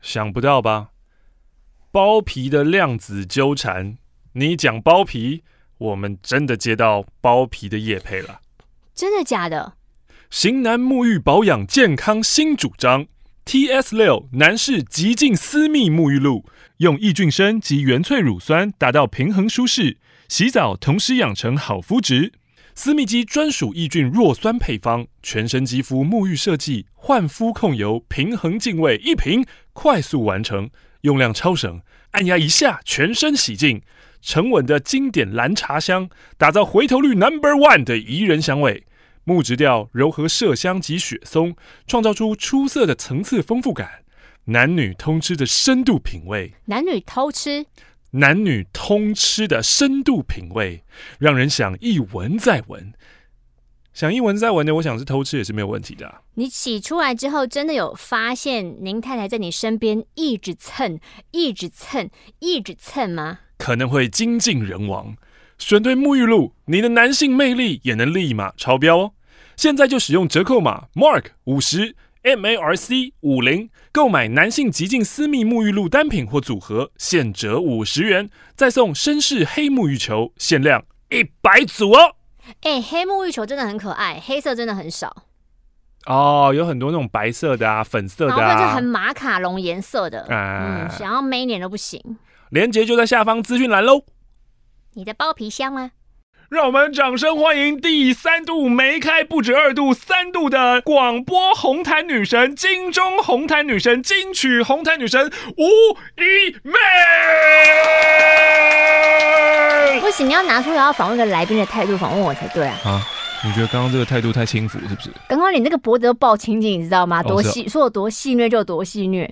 想不到吧？包皮的量子纠缠，你讲包皮，我们真的接到包皮的业配了。真的假的？型男沐浴保养健康新主张，TS 六男士极净私密沐浴露，用抑菌生及原萃乳酸达到平衡舒适，洗澡同时养成好肤质。私密肌专属抑菌弱酸配方，全身肌肤沐浴设计，焕肤控油，平衡净味，一瓶快速完成，用量超省，按压一下全身洗净，沉稳的经典蓝茶香，打造回头率 Number One 的宜人香味，木质调柔和麝香及雪松，创造出出色的层次丰富感，男女通吃的深度品味，男女偷吃。男女通吃的深度品味，让人想一闻再闻，想一闻再闻的，我想是偷吃也是没有问题的啊。你洗出来之后，真的有发现您太太在你身边一直蹭、一直蹭、一直蹭吗？可能会精尽人亡。选对沐浴露，你的男性魅力也能立马超标哦。现在就使用折扣码 Mark 五十。M A R C 五零购买男性极净私密沐浴露单品或组合，现折五十元，再送绅士黑沐浴球，限量一百组哦。哎、欸，黑沐浴球真的很可爱，黑色真的很少。哦，有很多那种白色的啊，粉色的啊，就很马卡龙颜色的，啊、嗯，想要美一点都不行。链接就在下方资讯栏喽。你的包皮香吗？让我们掌声欢迎第三度梅开不止二度三度的广播红毯女神、金钟红毯女神、金曲红毯女神吴一妹。不行，你要拿出要访问的来宾的态度访问我才对啊！啊，你觉得刚刚这个态度太轻浮是不是？刚刚你那个脖子都抱紧紧，你知道吗？多戏，说有多戏虐就有多戏谑。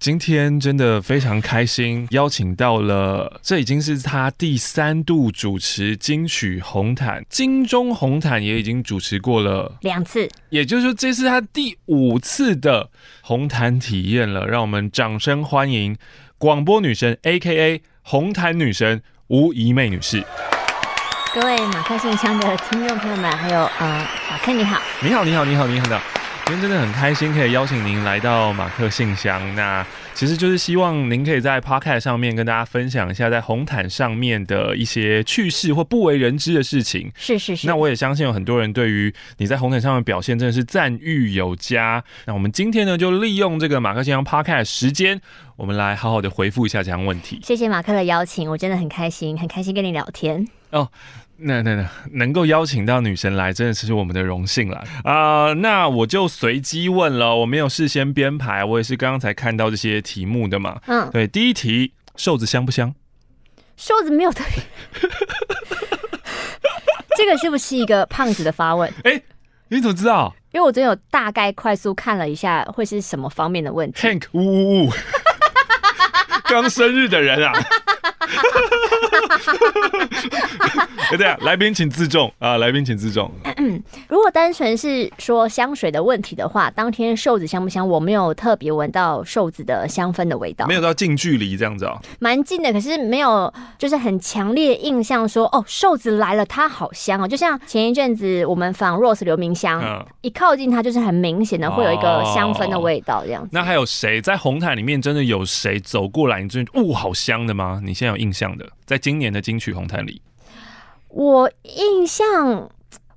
今天真的非常开心，邀请到了，这已经是他第三度主持金曲红毯，金钟红毯也已经主持过了两次，也就是说这是他第五次的红毯体验了。让我们掌声欢迎广播女神 （A.K.A. 红毯女神）吴怡妹女士。各位马克信箱的听众朋友们，还有呃，马克你好，你好，你好，你好，你好的。今天真的很开心，可以邀请您来到马克信箱。那其实就是希望您可以在 Podcast 上面跟大家分享一下在红毯上面的一些趣事或不为人知的事情。是是是。那我也相信有很多人对于你在红毯上面表现真的是赞誉有加。那我们今天呢，就利用这个马克信箱 Podcast 时间，我们来好好的回复一下这样问题。谢谢马克的邀请，我真的很开心，很开心跟你聊天。哦。那那那能够邀请到女神来，真的是我们的荣幸了啊、呃！那我就随机问了，我没有事先编排，我也是刚刚才看到这些题目的嘛。嗯，对，第一题，瘦子香不香？瘦子没有特别。这个是不是一个胖子的发问？哎、欸，你怎么知道？因为我真有大概快速看了一下，会是什么方面的问题？Hank，呜呜呜，刚生日的人啊。对啊，来宾请自重啊！来宾请自重。如果单纯是说香水的问题的话，当天瘦子香不香？我没有特别闻到瘦子的香氛的味道，没有到近距离这样子啊、哦，蛮近的，可是没有就是很强烈印象说哦，瘦子来了，它好香哦。就像前一阵子我们访 Rose 刘明香，嗯、一靠近它就是很明显的会有一个香氛的味道这样子。那还有谁在红毯里面真的有谁走过来，你真的哦好香的吗？你现在有印象的，在今年的金曲红毯里。我印象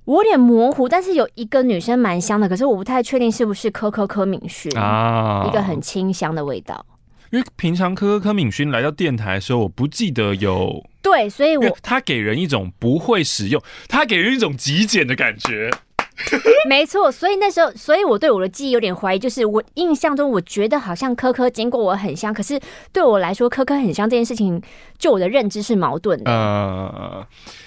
我有点模糊，但是有一个女生蛮香的，可是我不太确定是不是柯柯柯敏勋啊，一个很清香的味道。因为平常柯柯柯敏勋来到电台的时候，我不记得有对，所以我他给人一种不会使用，他给人一种极简的感觉。没错，所以那时候，所以我对我的记忆有点怀疑，就是我印象中，我觉得好像科科经过我很香，可是对我来说，科科很香这件事情，就我的认知是矛盾的。呃，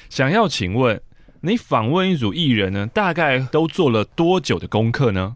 想要请问，你访问一组艺人呢，大概都做了多久的功课呢？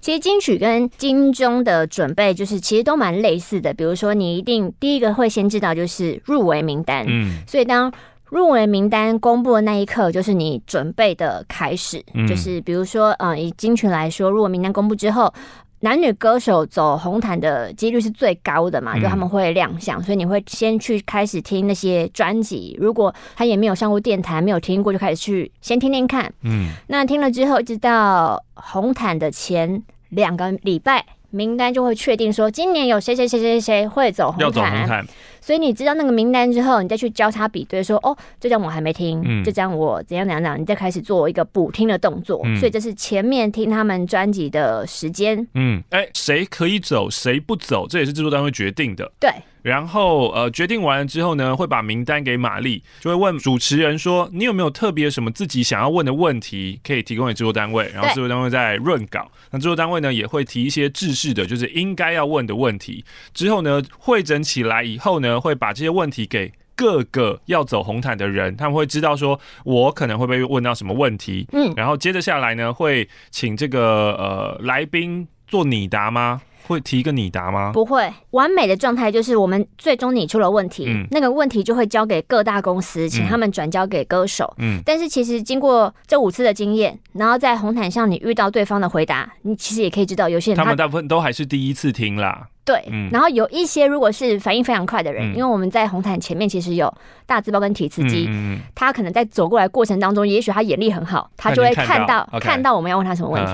其实金曲跟金钟的准备，就是其实都蛮类似的。比如说，你一定第一个会先知道就是入围名单，嗯，所以当入围名单公布的那一刻，就是你准备的开始。嗯、就是比如说，嗯，以金曲来说，入围名单公布之后，男女歌手走红毯的几率是最高的嘛，就他们会亮相，所以你会先去开始听那些专辑。如果他也没有上过电台，没有听过，就开始去先听听看。嗯，那听了之后，一直到红毯的前两个礼拜。名单就会确定说，今年有谁谁谁谁谁会走红毯。所以你知道那个名单之后，你再去交叉比对，说哦，这张我还没听，嗯、这张我怎样怎样怎样，你再开始做一个补听的动作。嗯、所以这是前面听他们专辑的时间。嗯，哎、欸，谁可以走，谁不走，这也是制作单位决定的。对。然后呃，决定完了之后呢，会把名单给玛丽，就会问主持人说，你有没有特别什么自己想要问的问题，可以提供给制作单位，然后制作单位再润稿。那制作单位呢，也会提一些制式的，就是应该要问的问题。之后呢，会整起来以后呢。会把这些问题给各个要走红毯的人，他们会知道说，我可能会被问到什么问题，嗯，然后接着下来呢，会请这个呃来宾做拟答吗？会提一个你答吗？不会，完美的状态就是我们最终拟出了问题，嗯，那个问题就会交给各大公司，请他们转交给歌手，嗯，但是其实经过这五次的经验，然后在红毯上你遇到对方的回答，你其实也可以知道，有些人他，他们大部分都还是第一次听啦。对，然后有一些如果是反应非常快的人，嗯、因为我们在红毯前面其实有大字报跟提词机，嗯、他可能在走过来过程当中，也许他眼力很好，他就会看到看到，我们要问他什么问题。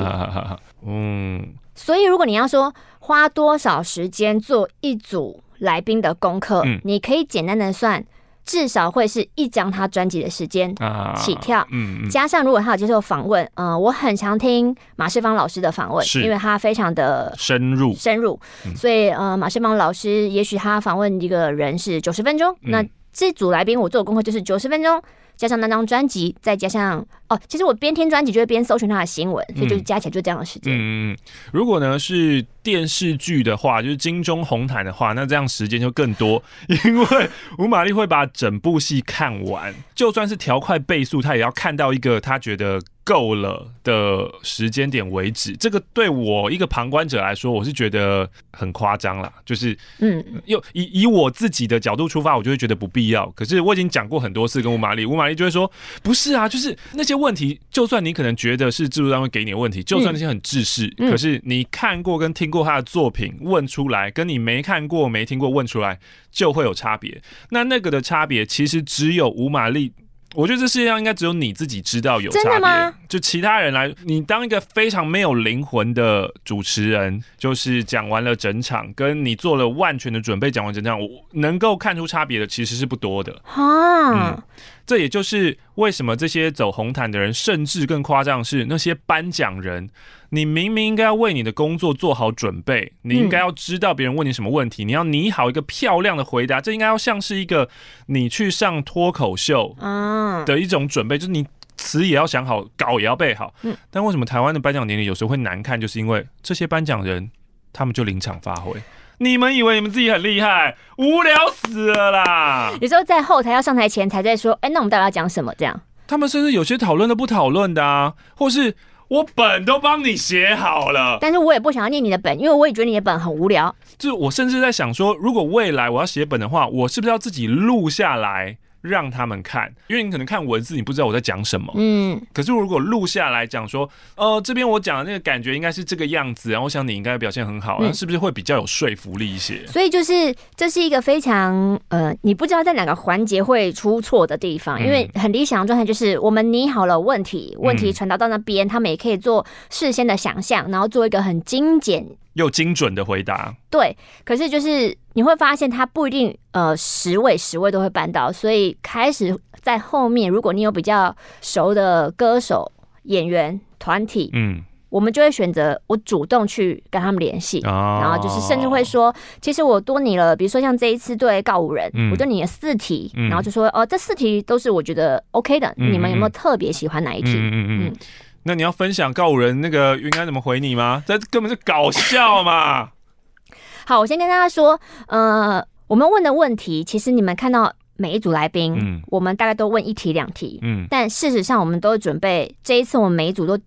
嗯，所以如果你要说花多少时间做一组来宾的功课，嗯、你可以简单的算。至少会是一张他专辑的时间起跳，嗯，加上如果他有接受访问，嗯，我很常听马世芳老师的访问，是。因为他非常的深入。深入，所以呃，马世芳老师也许他访问一个人是九十分钟，那这组来宾我做的功课就是九十分钟。加上那张专辑，再加上哦，其实我边听专辑就会边搜寻他的新闻，所以就是加起来就这样的时间。嗯，如果呢是电视剧的话，就是金钟红毯的话，那这样时间就更多，因为吴玛丽会把整部戏看完，就算是调快倍速，她也要看到一个她觉得。够了的时间点为止，这个对我一个旁观者来说，我是觉得很夸张啦。就是，嗯，又以以我自己的角度出发，我就会觉得不必要。可是我已经讲过很多次跟吴玛丽，吴玛丽就会说，不是啊，就是那些问题，就算你可能觉得是制作单位给你的问题，就算那些很制式，嗯、可是你看过跟听过他的作品问出来，跟你没看过没听过问出来，就会有差别。那那个的差别，其实只有吴玛丽。我觉得这世界上应该只有你自己知道有差别。吗？就其他人来，你当一个非常没有灵魂的主持人，就是讲完了整场，跟你做了万全的准备讲完整场，我能够看出差别的其实是不多的。哈、嗯，这也就是为什么这些走红毯的人，甚至更夸张是那些颁奖人。你明明应该要为你的工作做好准备，你应该要知道别人问你什么问题，嗯、你要拟好一个漂亮的回答。这应该要像是一个你去上脱口秀的一种准备，就是你词也要想好，稿也要背好。嗯、但为什么台湾的颁奖典礼有时候会难看？就是因为这些颁奖人他们就临场发挥。你们以为你们自己很厉害，无聊死了啦！有时候在后台要上台前才在说，哎、欸，那我们到底要讲什么？这样，他们甚至有些讨论都不讨论的啊，或是。我本都帮你写好了，但是我也不想要念你的本，因为我也觉得你的本很无聊。就我甚至在想说，如果未来我要写本的话，我是不是要自己录下来？让他们看，因为你可能看文字，你不知道我在讲什么。嗯，可是如果录下来讲说，呃，这边我讲的那个感觉应该是这个样子，然后我想你应该表现很好，那、嗯、是不是会比较有说服力一些？所以就是这是一个非常呃，你不知道在哪个环节会出错的地方，因为很理想的状态就是我们拟好了问题，问题传达到那边，他们也可以做事先的想象，然后做一个很精简。又精准的回答，对，可是就是你会发现他不一定呃十位十位都会办到，所以开始在后面，如果你有比较熟的歌手、演员、团体，嗯，我们就会选择我主动去跟他们联系，哦、然后就是甚至会说，其实我多你了，比如说像这一次对告五人，嗯、我就拟了四题，嗯、然后就说哦，这四题都是我觉得 OK 的，嗯、你们有没有特别喜欢哪一题？嗯嗯。嗯。嗯那你要分享告五人那个云安怎么回你吗？这根本是搞笑嘛！好，我先跟大家说，呃，我们问的问题，其实你们看到每一组来宾，嗯，我们大概都问一题两题，嗯，但事实上我们都准备这一次我们每一组都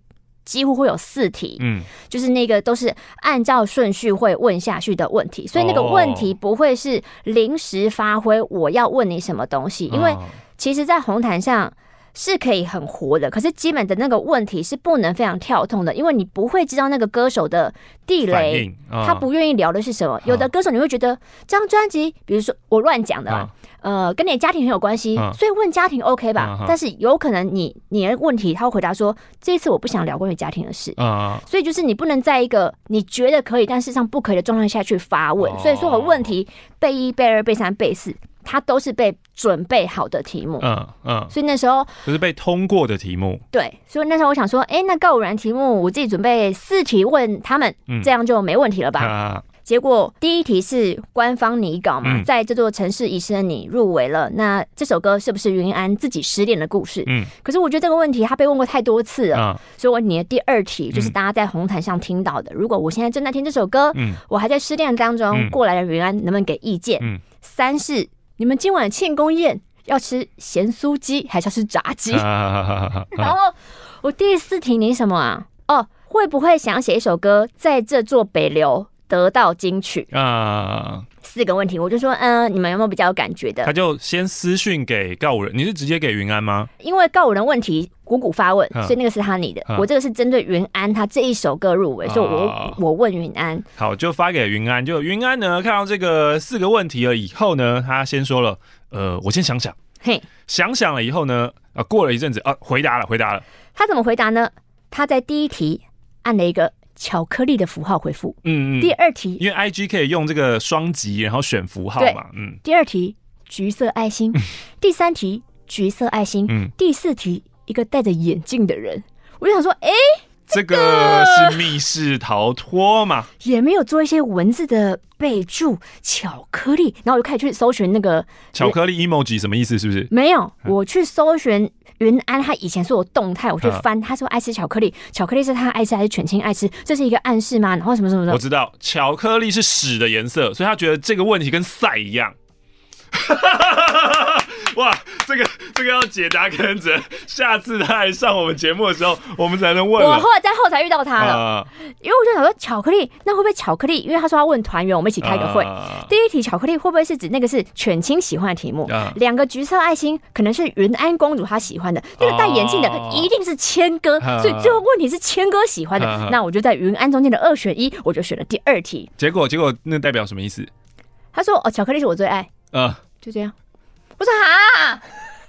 几乎会有四题，嗯，就是那个都是按照顺序会问下去的问题，所以那个问题不会是临时发挥，我要问你什么东西，因为其实，在红毯上。是可以很活的，可是基本的那个问题是不能非常跳痛的，因为你不会知道那个歌手的地雷，他不愿意聊的是什么。有的歌手你会觉得这张专辑，比如说我乱讲的吧，呃，跟你的家庭很有关系，所以问家庭 OK 吧？但是有可能你你的问题他会回答说，这一次我不想聊关于家庭的事，所以就是你不能在一个你觉得可以但事实上不可以的状态下去发问，所以说我问题备一备二备三备四。它都是被准备好的题目，嗯嗯，所以那时候就是被通过的题目，对，所以那时候我想说，哎、欸，那告五人题目我自己准备四题问他们，嗯、这样就没问题了吧？啊、结果第一题是官方拟稿嘛，嗯、在这座城市遗失的你入围了，那这首歌是不是云安自己失恋的故事？嗯，可是我觉得这个问题他被问过太多次了，啊、所以我你的第二题就是大家在红毯上听到的，嗯、如果我现在正在听这首歌，嗯，我还在失恋当中，嗯、过来的云安能不能给意见？嗯，三是。你们今晚庆功宴要吃咸酥鸡还是要吃炸鸡？然后我第四题你什么啊？哦，会不会想写一首歌，在这座北流得到金曲啊？四个问题，我就说，嗯、呃，你们有没有比较有感觉的？他就先私讯给告五人，你是直接给云安吗？因为告五人问题鼓鼓发问，所以那个是他你的。我这个是针对云安他这一首歌入围，所以我我问云安。好，就发给云安。就云安呢，看到这个四个问题了以后呢，他先说了，呃，我先想想。嘿，想想了以后呢，啊，过了一阵子啊，回答了，回答了。他怎么回答呢？他在第一题按了一个。巧克力的符号回复，嗯嗯。第二题，因为 I G 可以用这个双击，然后选符号嘛，嗯。第二题，橘色爱心。第三题，橘色爱心。嗯。第四题，一个戴着眼镜的人。我就想说，哎，这个是密室逃脱嘛？也没有做一些文字的备注，巧克力。然后我就开始去搜寻那个巧克力 emoji 什么意思？是不是？没有，我去搜寻。云安他以前说我动态，我去翻，他说爱吃巧克力，巧克力是他爱吃还是犬青爱吃？这是一个暗示吗？然后什么什么的？我知道巧克力是屎的颜色，所以他觉得这个问题跟赛一样。哇，这个这个要解答，可能只能下次他来上我们节目的时候，我们才能问。我后来在后台遇到他了，因为我就想说巧克力，那会不会巧克力？因为他说要问团员，我们一起开个会。第一题巧克力会不会是指那个是犬青喜欢的题目？两个橘色爱心可能是云安公主她喜欢的，那个戴眼镜的一定是谦哥，所以最后问题是谦哥喜欢的。那我就在云安中间的二选一，我就选了第二题。结果结果那代表什么意思？他说哦，巧克力是我最爱。嗯，就这样。我说哈，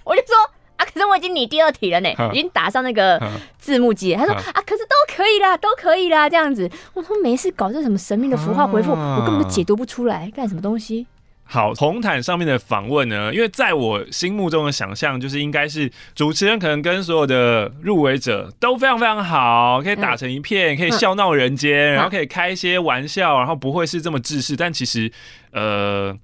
我就说啊，可是我已经拟第二题了呢，已经打上那个字幕机。他说啊，可是都可以啦，都可以啦，这样子。我说没事，搞这什么神秘的符号回复，我根本就解读不出来，干什么东西？好，红毯上面的访问呢？因为在我心目中的想象，就是应该是主持人可能跟所有的入围者都非常非常好，可以打成一片，可以笑闹人间，然后可以开一些玩笑，然后不会是这么制式。但其实，呃。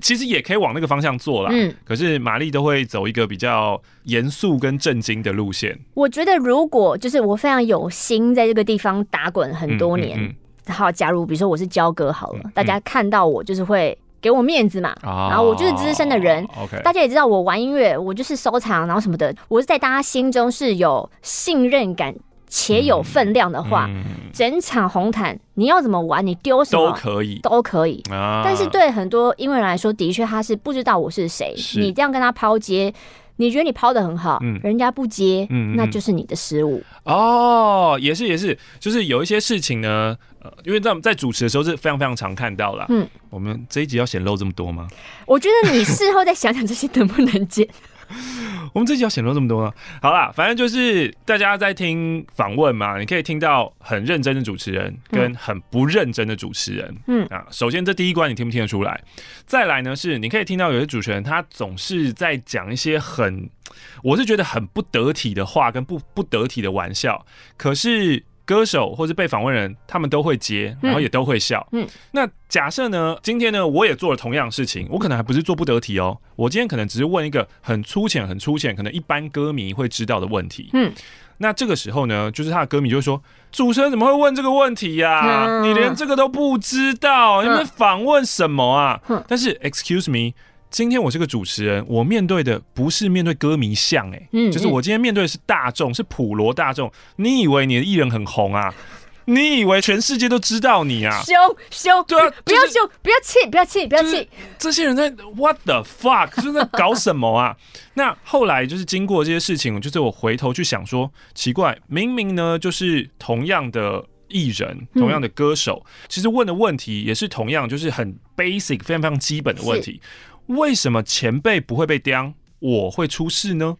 其实也可以往那个方向做啦，嗯，可是玛丽都会走一个比较严肃跟震惊的路线。我觉得如果就是我非常有心在这个地方打滚很多年，嗯嗯嗯、好，假如比如说我是焦哥好了，大家看到我就是会给我面子嘛，哦、然后我就是资深的人，大家也知道我玩音乐，我就是收藏，然后什么的，我是在大家心中是有信任感。且有分量的话，整场红毯你要怎么玩，你丢什么都可以，都可以。啊、但是对很多音乐人来说，的确他是不知道我是谁。是你这样跟他抛接，你觉得你抛的很好，嗯、人家不接，嗯、那就是你的失误。哦，也是也是，就是有一些事情呢，呃，因为在在主持的时候是非常非常常看到啦。嗯，我们这一集要显露这么多吗？我觉得你事后再想想这些能不能接。我们这集要显露这么多呢？好啦，反正就是大家在听访问嘛，你可以听到很认真的主持人跟很不认真的主持人。嗯啊，首先这第一关你听不听得出来？再来呢是你可以听到有些主持人他总是在讲一些很，我是觉得很不得体的话跟不不得体的玩笑，可是。歌手或是被访问人，他们都会接，然后也都会笑。嗯，嗯，那假设呢？今天呢，我也做了同样的事情，我可能还不是做不得体哦。我今天可能只是问一个很粗浅、很粗浅，可能一般歌迷会知道的问题。嗯，那这个时候呢，就是他的歌迷就会说：“主持人怎么会问这个问题呀、你连这个都不知道，你们访问什么啊？”嗯、但是，excuse me。今天我是个主持人，我面对的不是面对歌迷像哎、欸，嗯，就是我今天面对的是大众，是普罗大众。你以为你的艺人很红啊？你以为全世界都知道你啊？凶凶，对啊，不要凶，不要气，不要气，不要气。这些人在 What the fuck？是在搞什么啊？那后来就是经过这些事情，就是我回头去想说，奇怪，明明呢就是同样的艺人，同样的歌手，嗯、其实问的问题也是同样，就是很 basic、非常非常基本的问题。为什么前辈不会被刁，我会出事呢？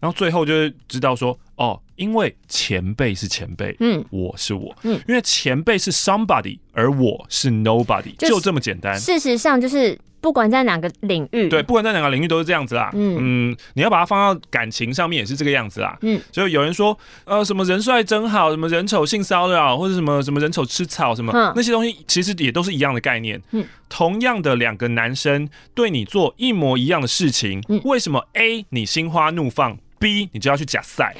然后最后就是知道说，哦，因为前辈是前辈，嗯，我是我，嗯，因为前辈是 somebody，而我是 nobody，就，就这么简单。事实上就是。不管在哪个领域，对，不管在哪个领域都是这样子啦。嗯嗯，你要把它放到感情上面也是这个样子啦。嗯，所以有人说，呃，什么人帅真好，什么人丑性骚扰，或者什么什么人丑吃草，什么、嗯、那些东西，其实也都是一样的概念。嗯，同样的两个男生对你做一模一样的事情，嗯、为什么 A 你心花怒放，B 你就要去假赛？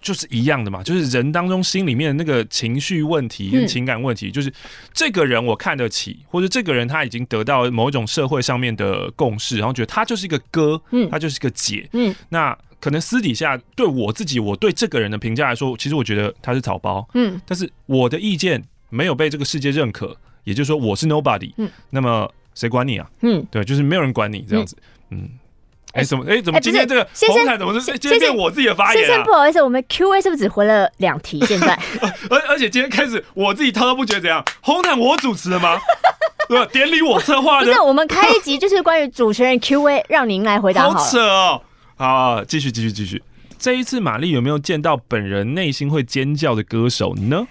就是一样的嘛，就是人当中心里面的那个情绪问题跟情感问题，就是这个人我看得起，或者这个人他已经得到某一种社会上面的共识，然后觉得他就是一个哥，嗯，他就是一个姐，嗯，那可能私底下对我自己，我对这个人的评价来说，其实我觉得他是草包，嗯，但是我的意见没有被这个世界认可，也就是说我是 nobody，嗯，那么谁管你啊？嗯，对，就是没有人管你这样子，嗯。哎，怎么？哎，怎么今天这个红毯怎么是今天变我自己的发言？先生不好意思，我们 Q A 是不是只回了两题？现在，而而且今天开始我自己滔滔不绝，怎样？红毯我主持的吗？对吧？典礼我策划的。不是，我们开一集就是关于主持人 Q A，让您来回答好。好扯哦！好，继续继续继续。这一次玛丽有没有见到本人内心会尖叫的歌手呢？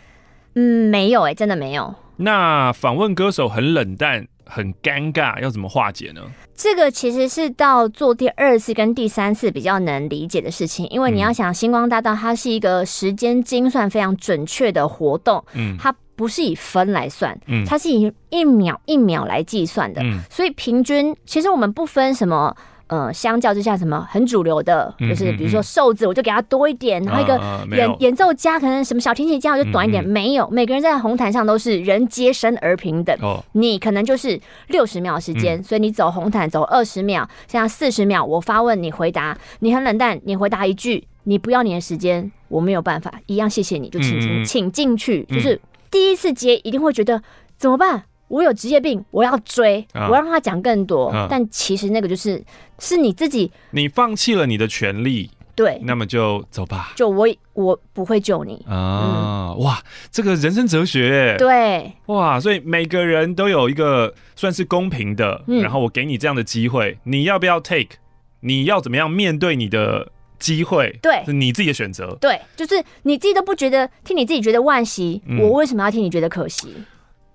嗯，没有哎、欸，真的没有。那访问歌手很冷淡。很尴尬，要怎么化解呢？这个其实是到做第二次跟第三次比较能理解的事情，因为你要想，星光大道它是一个时间精算非常准确的活动，嗯，它不是以分来算，嗯，它是以一秒一秒来计算的，嗯，所以平均其实我们不分什么。呃，相较之下，什么很主流的，就是比如说瘦子，我就给他多一点，然后一个演演奏家，可能什么小提琴家，我就短一点。没有，每个人在红毯上都是人皆生而平等。你可能就是六十秒时间，所以你走红毯走二十秒，现在四十秒，我发问你回答，你很冷淡，你回答一句，你不要你的时间，我没有办法，一样谢谢你，就请进，请进去。就是第一次接一定会觉得怎么办？我有职业病，我要追，我要让他讲更多。但其实那个就是。是你自己，你放弃了你的权利，对，那么就走吧。就我，我不会救你啊！嗯、哇，这个人生哲学，对，哇，所以每个人都有一个算是公平的，嗯、然后我给你这样的机会，你要不要 take？你要怎么样面对你的机会？对，是你自己的选择。对，就是你自己都不觉得，听你自己觉得惋惜，嗯、我为什么要听你觉得可惜？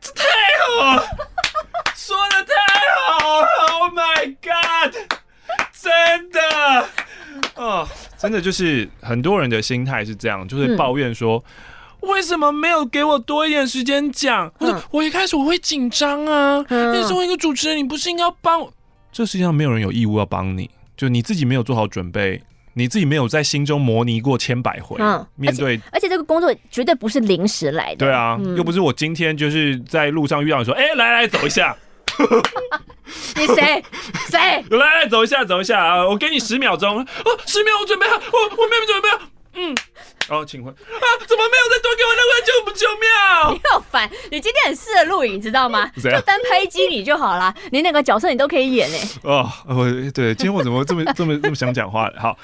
这太好了，说的太好了！Oh my god！真的哦，真的就是很多人的心态是这样，就是抱怨说，嗯、为什么没有给我多一点时间讲？或者、嗯、我一开始我会紧张啊，嗯、你作为一个主持人，你不是应该要帮我？这世界上没有人有义务要帮你，就你自己没有做好准备，你自己没有在心中模拟过千百回，嗯、面对而，而且这个工作绝对不是临时来的，对啊，嗯、又不是我今天就是在路上遇到你说，哎、欸，来来走一下。你谁谁？来来，走一下，走一下啊！我给你十秒钟。哦，十秒，我准备好，我我没有准备好。嗯，哦，请问啊，怎么没有再多给我那个九九秒？你好烦！你今天很适合录影，知道吗？就单拍机你就好了，你哪个角色你都可以演哎。哦，我对，今天我怎么这么这么这么想讲话？好，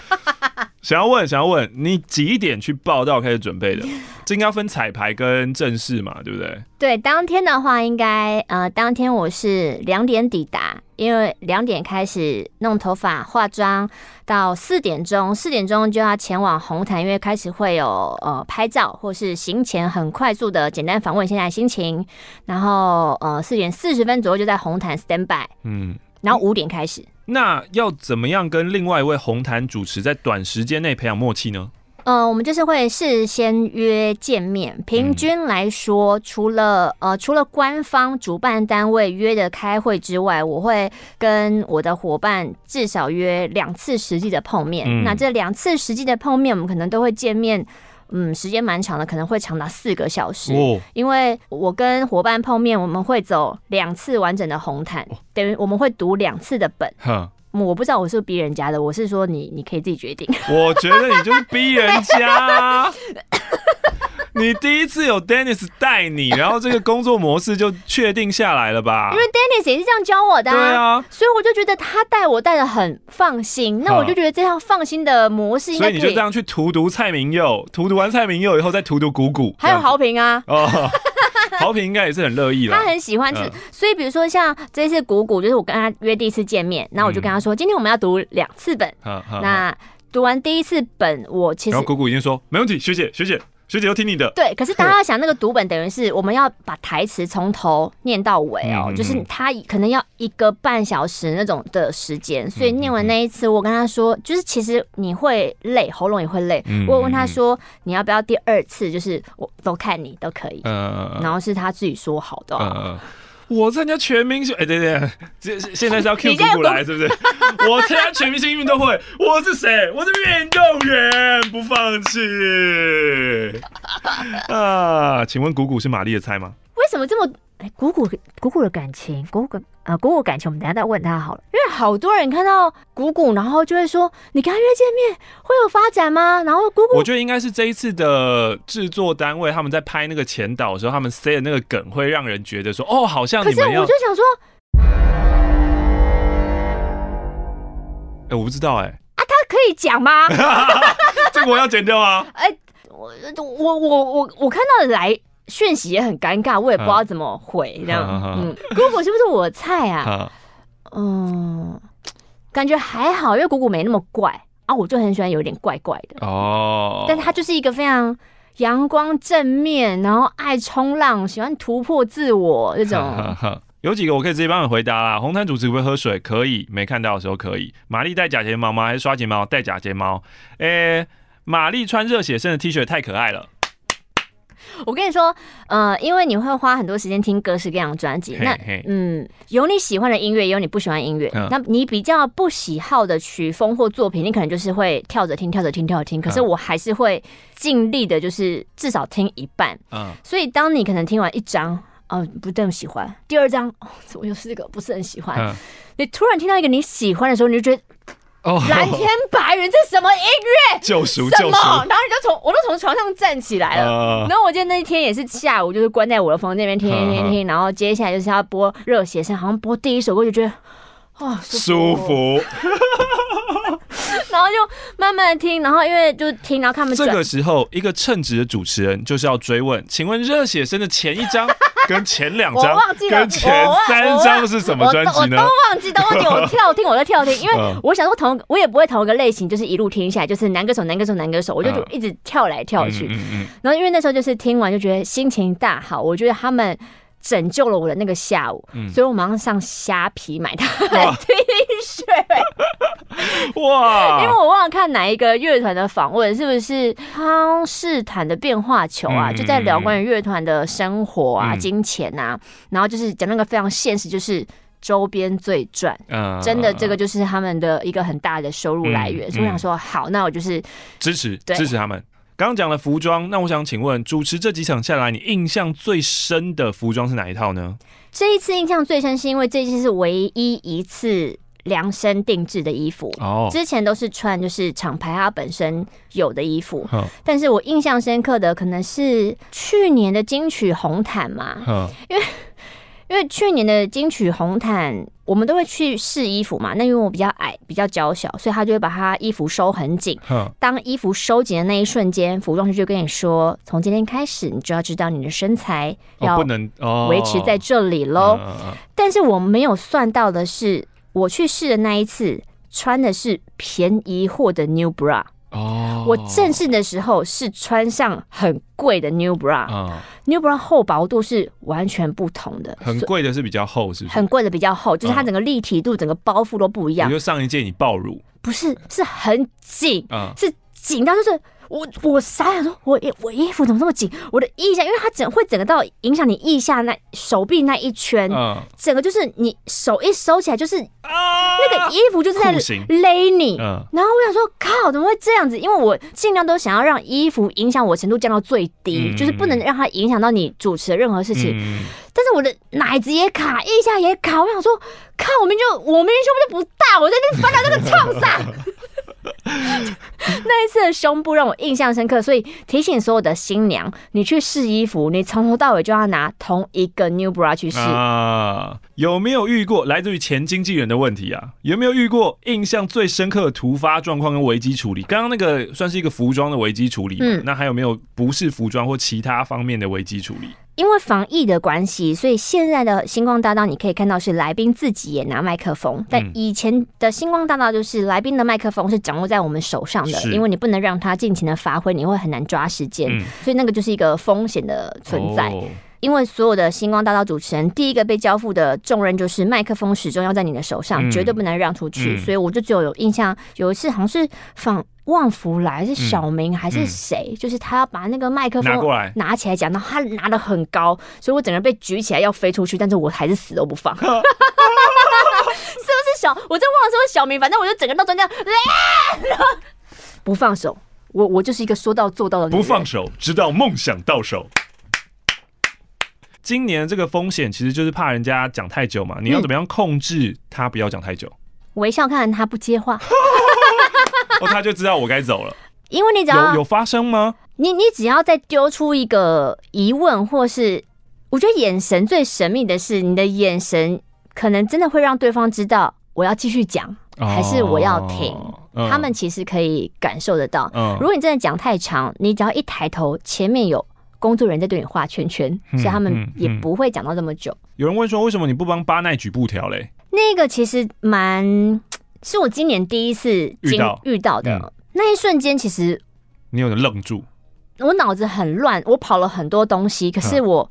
想要问，想要问，你几点去报道开始准备的？这应该要分彩排跟正式嘛，对不对？对，当天的话应该呃，当天我是两点抵达，因为两点开始弄头发、化妆，到四点钟，四点钟就要前往红毯，因为开始会有呃拍照或是行前很快速的简单访问现在心情，然后呃四点四十分左右就在红毯 stand by，嗯，然后五点开始。那要怎么样跟另外一位红毯主持在短时间内培养默契呢？呃，我们就是会事先约见面。平均来说，除了呃除了官方主办单位约的开会之外，我会跟我的伙伴至少约两次实际的碰面。嗯、那这两次实际的碰面，我们可能都会见面，嗯，时间蛮长的，可能会长达四个小时。哦、因为我跟伙伴碰面，我们会走两次完整的红毯，哦、等于我们会读两次的本。我不知道我是逼人家的，我是说你，你可以自己决定。我觉得你就是逼人家。你第一次有 Dennis 带你，然后这个工作模式就确定下来了吧？因为 Dennis 也是这样教我的、啊，对啊，所以我就觉得他带我带的很放心。那我就觉得这样放心的模式所以你就这样去荼毒蔡明佑，荼毒完蔡明佑以后再荼毒谷谷，还有豪平啊。哦，豪平应该也是很乐意了，他很喜欢吃。嗯、所以比如说像这一次谷谷，就是我跟他约第一次见面，那我就跟他说，嗯、今天我们要读两次本。嗯、那读完第一次本，我其实然后谷谷已经说没问题，学姐学姐。学姐都听你的。对，可是大家要想那个读本，等于是我们要把台词从头念到尾哦、喔，嗯、就是他可能要一个半小时那种的时间，所以念完那一次，我跟他说，就是其实你会累，喉咙也会累。嗯、我有问他说，你要不要第二次？就是我都看你都可以。嗯，然后是他自己说好的。嗯我参加全明星，哎、欸，对对，这现在是要 Q 姑姑来，是不是？我参加全明星运动会，我是谁？我是运动员，不放弃。啊，请问姑姑是玛丽的菜吗？为什么这么？哎，姑姑，姑姑的感情，姑姑啊，姑姑感情，我们等下再问他好了。因为好多人看到姑姑，然后就会说：“你跟他约见面会有发展吗？”然后姑姑，我觉得应该是这一次的制作单位他们在拍那个前导的时候，他们塞的那个梗会让人觉得说：“哦，好像你们要。”可是我就想说，哎，我不知道哎、欸，啊，他可以讲吗？这个我要剪掉啊！哎，我我我我我看到的来。讯息也很尴尬，我也不知道怎么回这样。嗯，姑姑是不是我菜啊？嗯，感觉还好，因为姑姑没那么怪啊，我就很喜欢有点怪怪的哦。但他就是一个非常阳光正面，然后爱冲浪，喜欢突破自我这种。有几个我可以直接帮你回答啦。红毯主持会喝水？可以，没看到的时候可以。玛丽戴假睫毛吗？还是刷睫毛戴假睫毛？诶、欸，玛丽穿热血生的 T 恤太可爱了。我跟你说，呃，因为你会花很多时间听各式各样的专辑，那嗯，有你喜欢的音乐，也有你不喜欢音乐。那你比较不喜好的曲风或作品，你可能就是会跳着听，跳着听，跳着听。可是我还是会尽力的，就是至少听一半。嗯，所以当你可能听完一张，哦，不这么喜欢，第二张，哦，怎么又是这个不是很喜欢。你突然听到一个你喜欢的时候，你就觉得。Oh, 蓝天白云，这是什么音乐？救赎，什么？然后你就从我都从床上站起来了。Uh, 然后我记得那一天也是下午，就是关在我的房间里面听听听听。然后接下来就是要播热血声，好像播第一首歌就觉得 哦舒服。然后就慢慢的听，然后因为就听，然后他们这个时候一个称职的主持人就是要追问，请问热血生的前一张跟前两张跟前三张是什么专辑呢？我都忘记，都忘记，我跳听，我在跳听，因为我想说同我也不会同一个类型，就是一路听下来，就是男歌手、男歌手、男歌手，我就就一直跳来跳去。然后因为那时候就是听完就觉得心情大好，我觉得他们。拯救了我的那个下午，嗯、所以我马上上虾皮买他的 T 恤。哇！因为我忘了看哪一个乐团的访问，是不是康士坦的变化球啊？嗯、就在聊关于乐团的生活啊、嗯、金钱啊，然后就是讲那个非常现实，就是周边最赚。嗯，真的，这个就是他们的一个很大的收入来源。嗯、所以我想说，好，那我就是支持，支持他们。刚刚讲了服装，那我想请问，主持这几场下来，你印象最深的服装是哪一套呢？这一次印象最深，是因为这一次是唯一一次量身定制的衣服哦。之前都是穿就是厂牌它本身有的衣服，哦、但是我印象深刻的可能是去年的金曲红毯嘛，哦、因为。因为去年的金曲红毯，我们都会去试衣服嘛。那因为我比较矮，比较娇小，所以他就会把他衣服收很紧。当衣服收紧的那一瞬间，服装师就跟你说：“从今天开始，你就要知道你的身材要不能维持在这里喽。”但是我没有算到的是，我去试的那一次穿的是便宜货的 New Bra。哦，oh, 我正式的时候是穿上很贵的 New Bra，uh,New Bra 厚薄度是完全不同的。很贵的是比较厚，是不是？很贵的比较厚，就是它整个立体度、整个包覆都不一样。你就上一届你爆乳，不是，是很紧，uh, 是紧到就是。我我傻眼说，我我衣服怎么这么紧？我的腋下，因为它整会整个到影响你腋下那手臂那一圈，嗯，整个就是你手一收起来就是那个衣服就是在勒你，嗯，然后我想说靠，怎么会这样子？因为我尽量都想要让衣服影响我程度降到最低，就是不能让它影响到你主持的任何事情。但是我的奶子也卡，腋下也卡，我想说靠，我明明就我明明胸部就不大，我在那翻到那个创上。那一次的胸部让我印象深刻，所以提醒所有的新娘，你去试衣服，你从头到尾就要拿同一个 new bra 去试啊。有没有遇过来自于前经纪人的问题啊？有没有遇过印象最深刻的突发状况跟危机处理？刚刚那个算是一个服装的危机处理，嗯，那还有没有不是服装或其他方面的危机处理？因为防疫的关系，所以现在的星光大道你可以看到是来宾自己也拿麦克风，但以前的星光大道就是来宾的麦克风是掌握在我们手上的，因为你不能让他尽情的发挥，你会很难抓时间，所以那个就是一个风险的存在。因为所有的星光大道主持人第一个被交付的重任就是麦克风始终要在你的手上，绝对不能让出去，所以我就只有有印象有一次好像是放。旺福来是小明还是谁？嗯嗯、就是他要把那个麦克风拿过来拿起来讲，然后他拿的很高，所以我整个人被举起来要飞出去，但是我还是死都不放。是不是小？我真忘了是不是小明，反正我就整个到中间，不放手。我我就是一个说到做到的，不放手，直到梦想到手。今年这个风险其实就是怕人家讲太久嘛，你要怎么样控制他不要讲太久？微笑看他不接话。哦，他就知道我该走了，因为你只要有有发生吗？你你只要再丢出一个疑问，或是我觉得眼神最神秘的是，你的眼神可能真的会让对方知道我要继续讲，还是我要停。他们其实可以感受得到。如果你真的讲太长，你只要一抬头，前面有工作人员在对你画圈圈，所以他们也不会讲到这么久。有人问说，为什么你不帮巴奈举布条嘞？那个其实蛮。是我今年第一次遇到。遇到的、嗯、那一瞬间，其实你有点愣住，我脑子很乱，我跑了很多东西，可是我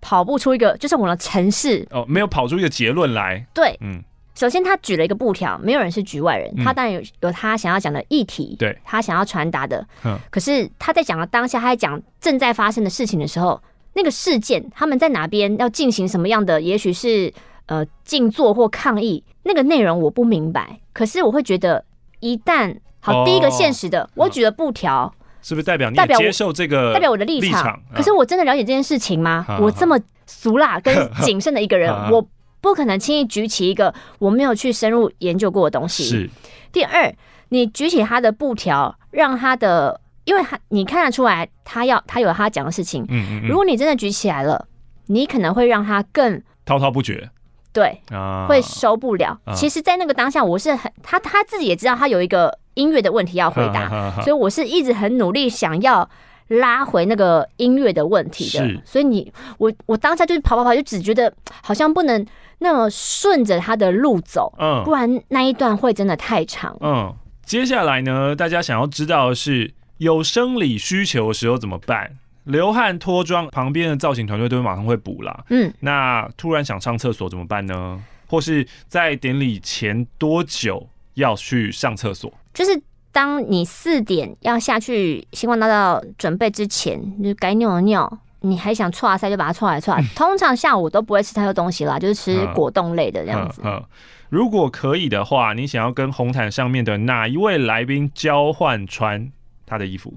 跑不出一个，就是我的城市哦，没有跑出一个结论来。对，嗯，首先他举了一个布条，没有人是局外人，他当然有有他想要讲的议题，对，他想要传达的，嗯，可是他在讲的当下，他在讲正在发生的事情的时候，那个事件他们在哪边要进行什么样的，也许是。呃，静坐或抗议，那个内容我不明白。可是我会觉得，一旦好，第一个现实的，我举了布条，是不是代表你代表接受这个代表我的立场？可是我真的了解这件事情吗？我这么俗辣跟谨慎的一个人，我不可能轻易举起一个我没有去深入研究过的东西。是。第二，你举起他的布条，让他的，因为他你看得出来，他要他有他讲的事情。嗯嗯。如果你真的举起来了，你可能会让他更滔滔不绝。对，会收不了。其实，在那个当下，我是很他他自己也知道他有一个音乐的问题要回答，所以我是一直很努力想要拉回那个音乐的问题的。所以你我我当下就是跑跑跑，就只觉得好像不能那么顺着他的路走，嗯，不然那一段会真的太长。嗯，接下来呢，大家想要知道的是有生理需求的时候怎么办？流汗脱妆，旁边的造型团队都会马上会补啦。嗯，那突然想上厕所怎么办呢？或是在典礼前多久要去上厕所？就是当你四点要下去星光大道准备之前，就该尿的尿，你还想搓啊塞就把它搓来剉来。通常下午都不会吃太多东西啦，就是吃果冻类的这样子。嗯，如果可以的话，你想要跟红毯上面的哪一位来宾交换穿他的衣服？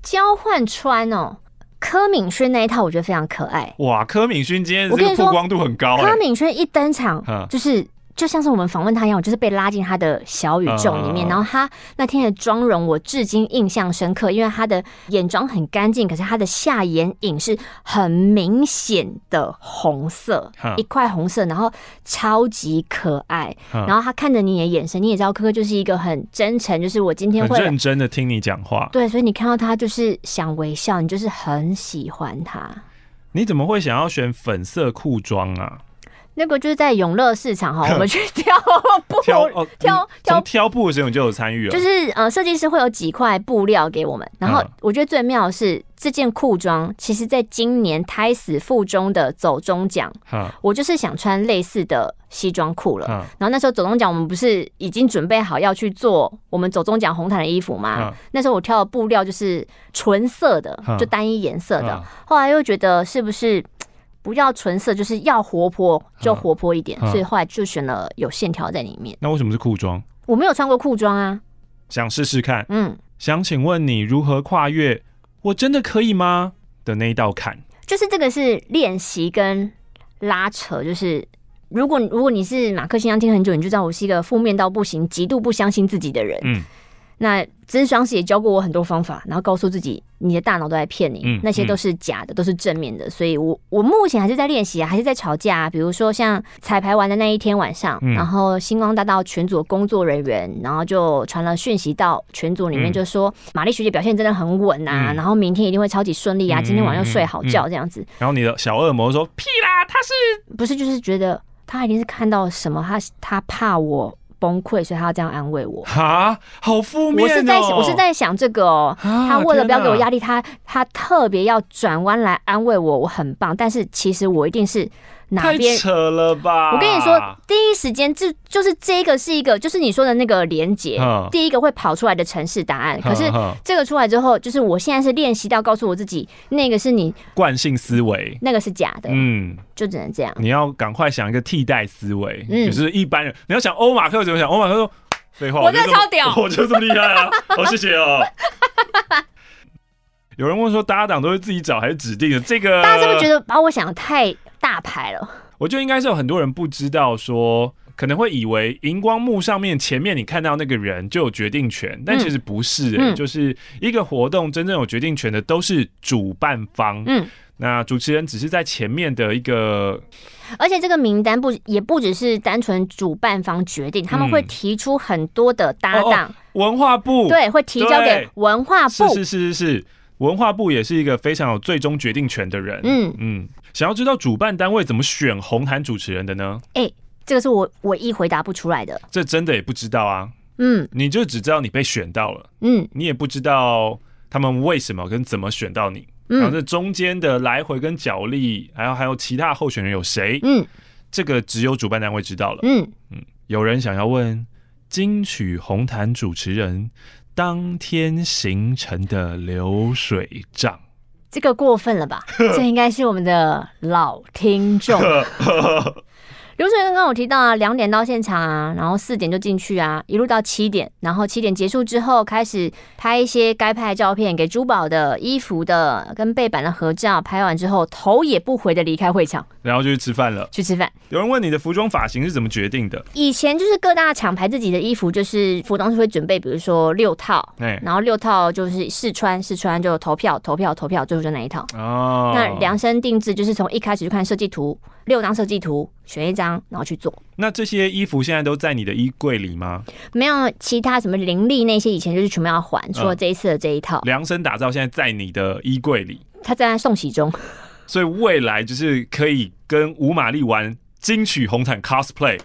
交换穿哦。柯敏勋那一套我觉得非常可爱。哇，柯敏勋今天这个曝光度很高。柯敏勋一登场就是。就像是我们访问他一样，我就是被拉进他的小宇宙里面。然后他那天的妆容，我至今印象深刻，因为他的眼妆很干净，可是他的下眼影是很明显的红色，一块红色，然后超级可爱。然后他看着你的眼神，你也知道科科就是一个很真诚，就是我今天会认真的听你讲话。对，所以你看到他就是想微笑，你就是很喜欢他。你怎么会想要选粉色裤装啊？那个就是在永乐市场哈，我们 去挑布，挑挑挑挑布的时候你就有参与了。就是呃，设计师会有几块布料给我们，然后我觉得最妙的是这件裤装，其实在今年胎死腹中的走中奖，我就是想穿类似的西装裤了。然后那时候走中奖，我们不是已经准备好要去做我们走中奖红毯的衣服吗？那时候我挑的布料就是纯色的，就单一颜色的。后来又觉得是不是？不要纯色，就是要活泼就活泼一点，所以后来就选了有线条在里面。那为什么是裤装？我没有穿过裤装啊，想试试看。嗯，想请问你如何跨越“我真的可以吗”的那一道坎？就是这个是练习跟拉扯。就是如果如果你是马克信箱听很久，你就知道我是一个负面到不行、极度不相信自己的人。嗯，那咨商师也教过我很多方法，然后告诉自己，你的大脑都在骗你，嗯，那些都是假的，嗯、都是正面的。所以我我目前还是在练习啊，还是在吵架啊。比如说像彩排完的那一天晚上，嗯、然后星光大道群组工作人员，然后就传了讯息到群组里面，就说玛丽学姐表现真的很稳啊，嗯、然后明天一定会超级顺利啊，嗯、今天晚上睡好觉这样子。然后你的小恶魔说屁啦，他是不是就是觉得他一定是看到什么，他他怕我。崩溃，所以他要这样安慰我。哈，好负面哦！我是在我是在想这个哦。他为了不要给我压力，他他特别要转弯来安慰我，我很棒。但是其实我一定是。哪边？太扯了吧！我跟你说，第一时间就就是这个是一个，就是你说的那个连接，第一个会跑出来的城市答案。可是这个出来之后，就是我现在是练习到告诉我自己，那个是你惯性思维，那个是假的。嗯，就只能这样。你要赶快想一个替代思维，嗯、就是一般人你要想欧马克怎么想？欧马克说：“废话，我这超屌，我就这么厉害啊！”好，谢谢哦。有人问说，搭档都是自己找还是指定的？这个大家是不是觉得把我想的太大牌了？我觉得应该是有很多人不知道，说可能会以为荧光幕上面前面你看到那个人就有决定权，但其实不是、欸，嗯、就是一个活动真正有决定权的都是主办方。嗯，那主持人只是在前面的一个，而且这个名单不也不只是单纯主办方决定，他们会提出很多的搭档、嗯哦。文化部对，会提交给文化部，是是是是是。文化部也是一个非常有最终决定权的人。嗯嗯，想要知道主办单位怎么选红毯主持人的呢？哎、欸，这个是我唯一回答不出来的。这真的也不知道啊。嗯，你就只知道你被选到了。嗯，你也不知道他们为什么跟怎么选到你。嗯，然后这中间的来回跟角力，还有还有其他候选人有谁？嗯，这个只有主办单位知道了。嗯嗯，有人想要问金曲红毯主持人。当天形成的流水账，这个过分了吧？这应该是我们的老听众。流水刚刚我提到啊，两点到现场啊，然后四点就进去啊，一路到七点，然后七点结束之后开始拍一些该拍的照片，给珠宝的、衣服的跟背板的合照。拍完之后头也不回的离开会场，然后就去吃饭了。去吃饭。有人问你的服装发型是怎么决定的？以前就是各大厂牌自己的衣服，就是服装是会准备，比如说六套，欸、然后六套就是试穿，试穿就投票，投票，投票，最后就那一套。哦，那量身定制就是从一开始就看设计图。六张设计图，选一张，然后去做。那这些衣服现在都在你的衣柜里吗？没有，其他什么林立那些，以前就是全部要还，除了这一次的这一套。量身打造现在在你的衣柜里，它正在送洗中。所以未来就是可以跟吴玛丽玩金曲红毯 cosplay。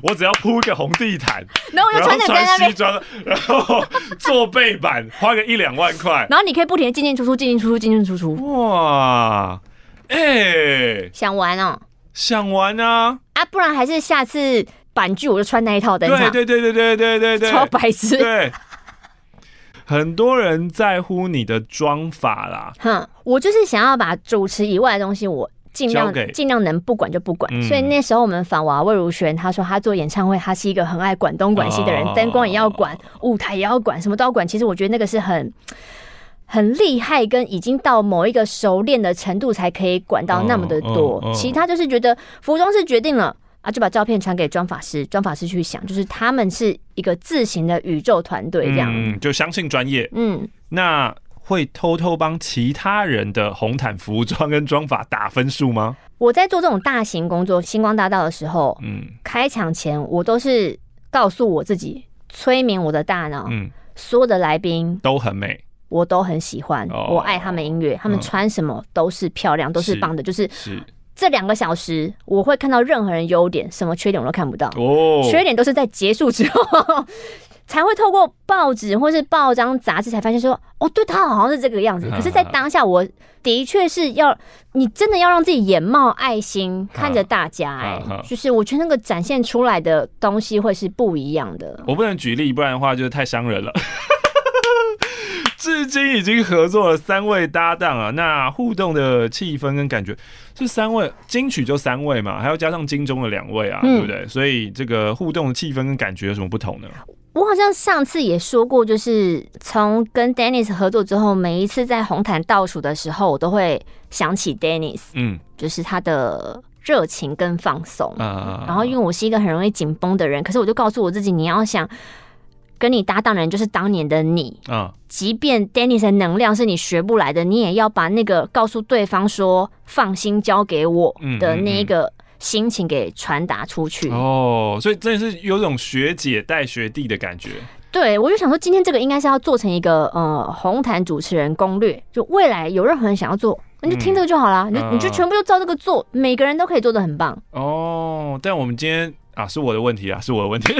我只要铺一个红地毯，然后我就穿穿西装，然后做背板，花个一两万块，然后你可以不停的进进出出，进进出出，进进出出。哇，哎、欸，想玩哦。想玩啊啊！不然还是下次板剧我就穿那一套登场。对对对对对对对对，超白痴。对，很多人在乎你的妆法啦。哼，我就是想要把主持以外的东西，我尽量尽量能不管就不管。嗯、所以那时候我们访娃魏如萱，他说他做演唱会，他是一个很爱管东管西的人，灯、哦、光也要管，舞台也要管，什么都要管。其实我觉得那个是很。很厉害，跟已经到某一个熟练的程度才可以管到那么的多。其他就是觉得服装是决定了啊，就把照片传给妆法师，妆法师去想，就是他们是一个自行的宇宙团队这样。嗯，就相信专业。嗯，那会偷偷帮其他人的红毯服装跟妆法打分数吗？我在做这种大型工作，星光大道的时候，嗯，开场前我都是告诉我自己，催眠我的大脑，嗯，所有的来宾都很美。我都很喜欢，oh, 我爱他们音乐，他们穿什么都是漂亮，嗯、都是棒的。就是这两个小时，我会看到任何人优点，什么缺点我都看不到。哦，缺点都是在结束之后才会透过报纸或是报章杂志才发现说，哦，对他好像是这个样子。可是，在当下，我的确是要你真的要让自己眼冒爱心，看着大家、欸，哎，就是我觉得那个展现出来的东西会是不一样的。我不能举例，不然的话就是太伤人了。至今已经合作了三位搭档啊，那互动的气氛跟感觉，这三位金曲就三位嘛，还要加上金钟的两位啊，嗯、对不对？所以这个互动的气氛跟感觉有什么不同呢？我好像上次也说过，就是从跟 Dennis 合作之后，每一次在红毯倒数的时候，我都会想起 Dennis，嗯，就是他的热情跟放松。嗯、然后因为我是一个很容易紧绷的人，可是我就告诉我自己，你要想。跟你搭档的人就是当年的你啊。即便 Dennis 的能量是你学不来的，你也要把那个告诉对方说放心交给我的那一个心情给传达出去。哦，所以真的是有种学姐带学弟的感觉。对，我就想说，今天这个应该是要做成一个呃红毯主持人攻略，就未来有任何人想要做，你就听这个就好了，你就你就全部就照这个做，每个人都可以做的很棒。哦，但我们今天啊，是我的问题啊，是我的问题。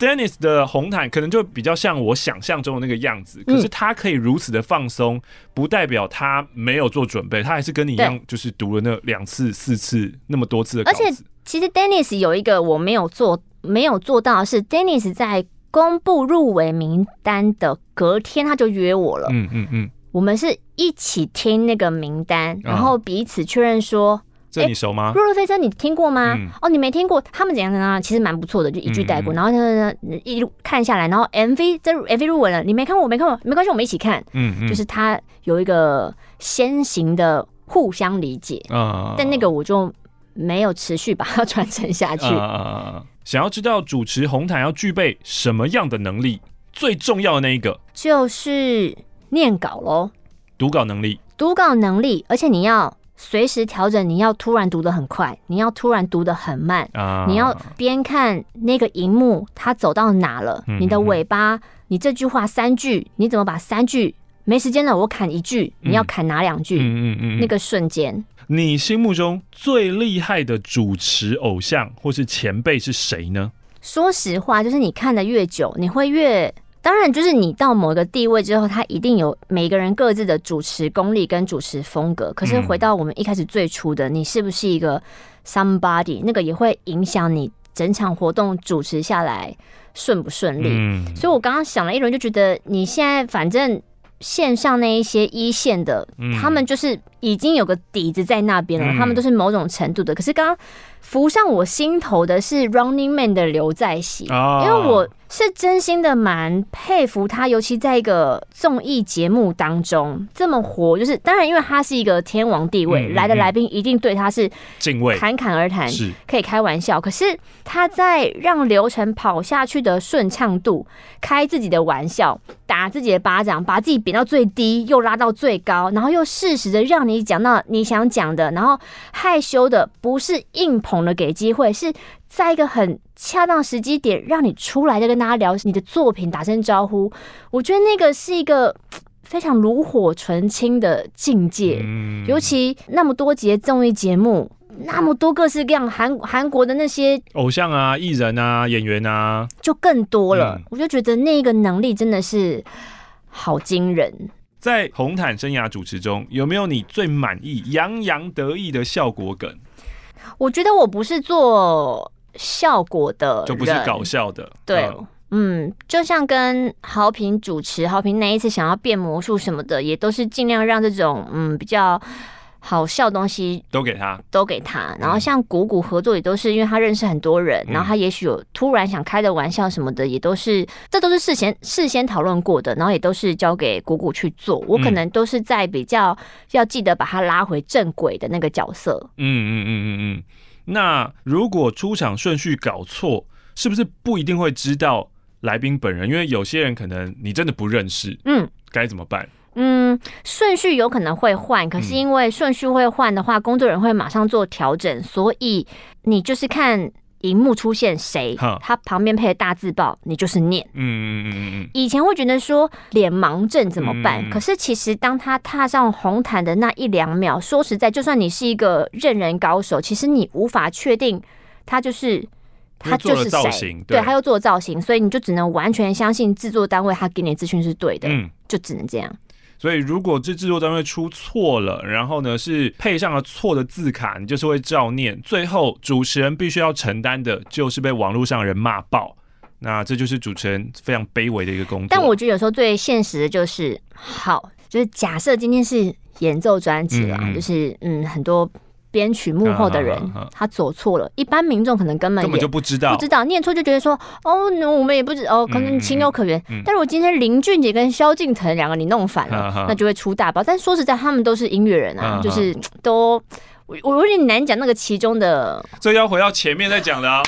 Dennis 的红毯可能就比较像我想象中的那个样子，可是他可以如此的放松，不代表他没有做准备，他还是跟你一样，就是读了那两次、四次那么多次的稿子。而且，其实 Dennis 有一个我没有做、没有做到的是，Dennis 在公布入围名单的隔天他就约我了。嗯嗯嗯，我们是一起听那个名单，然后彼此确认说。这你熟吗？弱弱飞车你听过吗？嗯、哦，你没听过，他们怎样呢？其实蛮不错的，就一句带过。嗯、然后呢，一路看下来，然后 MV 这 MV 入围了，你没看过，我没看过，没关系，我们一起看。嗯嗯，就是他有一个先行的互相理解啊，但那个我就没有持续把它传承下去。啊，想要知道主持红毯要具备什么样的能力？最重要的那一个就是念稿喽，读稿能力，读稿能力，而且你要。随时调整，你要突然读的很快，你要突然读的很慢，啊、你要边看那个荧幕，它走到哪了，你的尾巴，你这句话三句，你怎么把三句没时间了，我砍一句，你要砍哪两句？嗯嗯嗯，那个瞬间，你心目中最厉害的主持偶像或是前辈是谁呢？说实话，就是你看的越久，你会越。当然，就是你到某个地位之后，他一定有每个人各自的主持功力跟主持风格。可是回到我们一开始最初的，你是不是一个 somebody，那个也会影响你整场活动主持下来顺不顺利。所以我刚刚想了一轮，就觉得你现在反正线上那一些一线的，他们就是已经有个底子在那边了，他们都是某种程度的。可是刚刚浮上我心头的是 Running Man 的刘在锡，因为我。是真心的蛮佩服他，尤其在一个综艺节目当中这么活，就是当然，因为他是一个天王地位，嗯嗯嗯来的来宾一定对他是敬畏，侃侃而谈，是可以开玩笑。可是他在让流程跑下去的顺畅度，开自己的玩笑，打自己的巴掌，把自己贬到最低，又拉到最高，然后又适时的让你讲到你想讲的，然后害羞的不是硬捧的给机会，是。在一个很恰当时机点，让你出来再跟大家聊你的作品，打声招呼。我觉得那个是一个非常炉火纯青的境界。嗯，尤其那么多节综艺节目，那么多各式各样韩韩国的那些偶像啊、艺人啊、演员啊，就更多了。嗯，我就觉得那个能力真的是好惊人。在红毯生涯主持中，有没有你最满意、洋洋得意的效果梗？我觉得我不是做。效果的就不是搞笑的，对，嗯，嗯，就像跟豪平主持，豪平那一次想要变魔术什么的，也都是尽量让这种嗯比较好笑的东西都给他，都给他。然后像谷谷合作也都是因为他认识很多人，嗯、然后他也许有突然想开的玩笑什么的，也都是这都是事先事先讨论过的，然后也都是交给谷谷去做。我可能都是在比较要记得把他拉回正轨的那个角色。嗯嗯嗯嗯嗯。那如果出场顺序搞错，是不是不一定会知道来宾本人？因为有些人可能你真的不认识，嗯，该怎么办？嗯，顺序有可能会换，可是因为顺序会换的话，嗯、工作人员会马上做调整，所以你就是看。荧幕出现谁，他旁边配的大字报，你就是念。嗯嗯嗯嗯。以前会觉得说脸盲症怎么办？嗯、可是其实当他踏上红毯的那一两秒，说实在，就算你是一个认人高手，其实你无法确定他就是他就是谁。对，对，他又做了造型，所以你就只能完全相信制作单位他给你的资讯是对的。嗯，就只能这样。所以，如果这制作单位出错了，然后呢是配上了错的字卡，你就是会照念。最后，主持人必须要承担的就是被网络上人骂爆。那这就是主持人非常卑微的一个工作。但我觉得有时候最现实的就是，好，就是假设今天是演奏专辑了，嗯嗯就是嗯很多。编曲幕后的人，他走错了，一般民众可能根本根本就不知道，不知道念错就觉得说，哦，我们也不知哦，可能情有可原。但是我今天林俊杰跟萧敬腾两个你弄反了，那就会出大包。但说实在，他们都是音乐人啊，就是都我我有点难讲那个其中的。这要回到前面再讲的啊，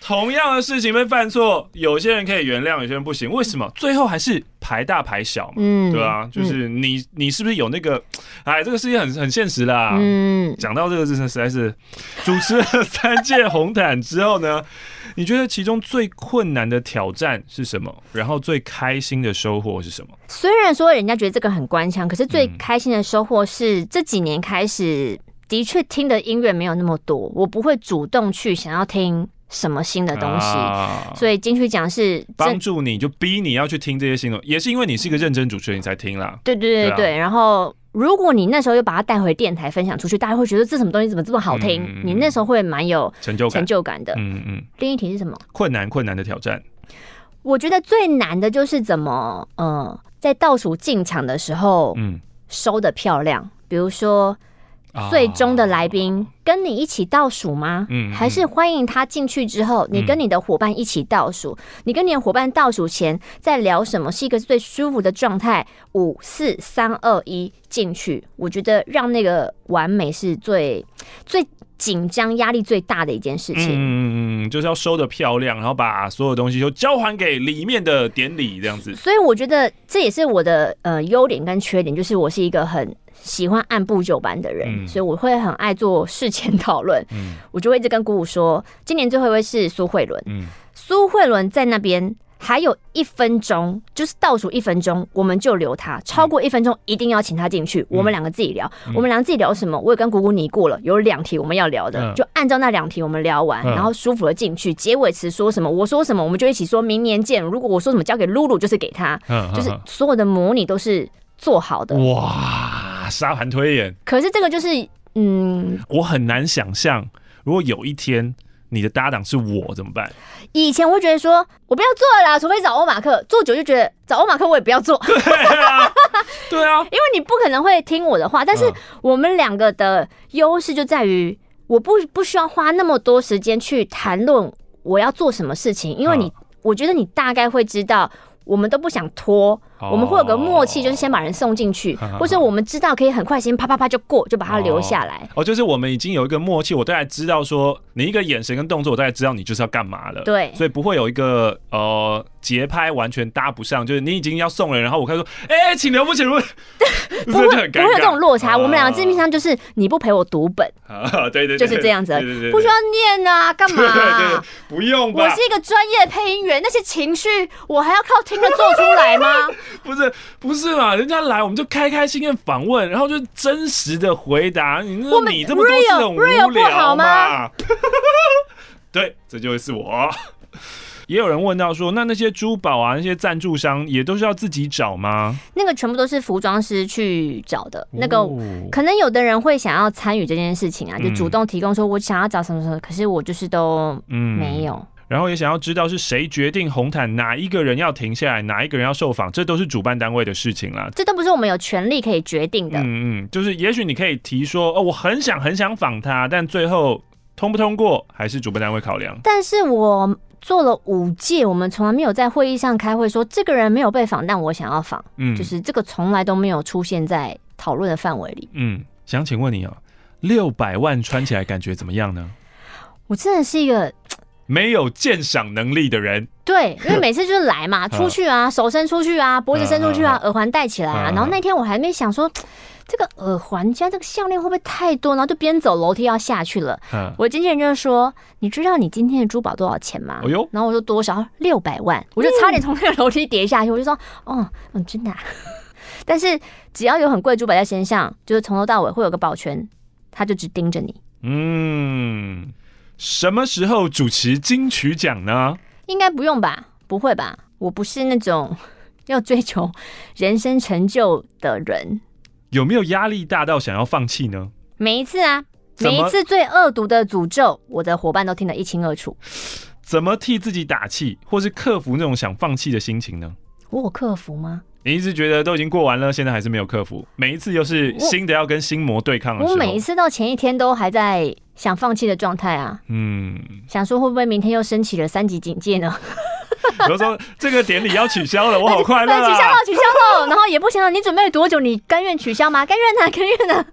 同样的事情被犯错，有些人可以原谅，有些人不行。为什么？最后还是排大排小嘛，嗯，对啊，就是你，你是不是有那个？哎，这个世界很很现实啦。嗯，讲到这个，真的实在是主持了三届红毯之后呢，你觉得其中最困难的挑战是什么？然后最开心的收获是什么？虽然说人家觉得这个很官腔，可是最开心的收获是这几年开始。的确，听的音乐没有那么多，我不会主动去想要听什么新的东西，啊、所以金曲奖是帮助你就逼你要去听这些新的，也是因为你是一个认真主持人，你才听啦。对对对对，然后如果你那时候又把它带回电台分享出去，大家会觉得这什么东西怎么这么好听？嗯、你那时候会蛮有成就成就感的。嗯嗯。另一题是什么？困难困难的挑战。我觉得最难的就是怎么呃，在倒数进场的时候，嗯，收的漂亮，比如说。最终的来宾跟你一起倒数吗？嗯，还是欢迎他进去之后，你跟你的伙伴一起倒数？你跟你的伙伴倒数前在聊什么？是一个最舒服的状态。五四三二一进去，我觉得让那个完美是最最紧张、压力最大的一件事情。嗯嗯，就是要收的漂亮，然后把所有东西都交还给里面的典礼这样子。所以我觉得这也是我的呃优点跟缺点，就是我是一个很。喜欢按部就班的人，嗯、所以我会很爱做事前讨论。嗯、我就会一直跟姑姑说，今年最后一位是苏慧伦。苏、嗯、慧伦在那边还有一分钟，就是倒数一分钟，我们就留他。超过一分钟，一定要请他进去。嗯、我们两个自己聊，嗯、我们两个自己聊什么？我也跟姑姑拟过了，有两题我们要聊的，嗯、就按照那两题我们聊完，嗯、然后舒服的进去。结尾词说什么？我说什么？我们就一起说明年见。如果我说什么，交给露露，就是给他。嗯、就是所有的模拟都是做好的。哇！沙盘推演，可是这个就是，嗯，我很难想象，如果有一天你的搭档是我怎么办？以前我会觉得说，我不要做了啦，除非找欧马克做久，就觉得找欧马克我也不要做。对啊，对啊，因为你不可能会听我的话。但是我们两个的优势就在于，我不不需要花那么多时间去谈论我要做什么事情，因为你，我觉得你大概会知道。我们都不想拖，我们会有个默契，就是先把人送进去，或者我们知道可以很快先啪啪啪就过，就把他留下来。哦，就是我们已经有一个默契，我大概知道说你一个眼神跟动作，我大概知道你就是要干嘛了。对，所以不会有一个呃。节拍完全搭不上，就是你已经要送人，然后我开始说：“哎、欸，请留步，请留步。” 不会，不会有这种落差。啊、我们两个致命伤就是你不陪我读本，啊、对，对对，就是这样子，不需要念啊，干嘛、不用吧。我是一个专业配音员，那些情绪我还要靠听着做出来吗？不是，不是嘛？人家来我们就开开心心访问，然后就真实的回答。你这么多次很无聊吗？对，这就是我。也有人问到说，那那些珠宝啊，那些赞助商也都是要自己找吗？那个全部都是服装师去找的。哦、那个可能有的人会想要参与这件事情啊，就主动提供说，我想要找什么什么，可是我就是都没有、嗯。然后也想要知道是谁决定红毯哪一个人要停下来，哪一个人要受访，这都是主办单位的事情啦。这都不是我们有权利可以决定的。嗯嗯，就是也许你可以提说，哦，我很想很想访他，但最后通不通过还是主办单位考量。但是我。做了五届，我们从来没有在会议上开会说这个人没有被访，但我想要访，嗯，就是这个从来都没有出现在讨论的范围里。嗯，想请问你哦，六百万穿起来感觉怎么样呢？我真的是一个没有鉴赏能力的人。对，因为每次就是来嘛，出去啊，手伸出去啊，脖子伸出去啊，耳环戴起来啊，然后那天我还没想说。这个耳环加这个项链会不会太多？然后就边走楼梯要下去了。嗯，我经纪人就说：“你知道你今天的珠宝多少钱吗？”哎呦，然后我说多少？六百万。我就差点从那个楼梯跌下去。我就说：“哦，嗯，真的啊。”但是只要有很贵的珠宝在身上，就是从头到尾会有个保全，他就只盯着你。嗯，什么时候主持金曲奖呢？应该不用吧？不会吧？我不是那种 要追求人生成就的人。有没有压力大到想要放弃呢？每一次啊，每一次最恶毒的诅咒，我的伙伴都听得一清二楚。怎么替自己打气，或是克服那种想放弃的心情呢？我有克服吗？你一直觉得都已经过完了，现在还是没有克服。每一次又是新的要跟心魔对抗的时候。我，我每一次到前一天都还在想放弃的状态啊。嗯，想说会不会明天又升起了三级警戒呢？比如说这个典礼要取消了，我好 快乐啊！取消了，取消了，然后也不行了。你准备了多久？你甘愿取消吗？甘愿呢？甘愿呢？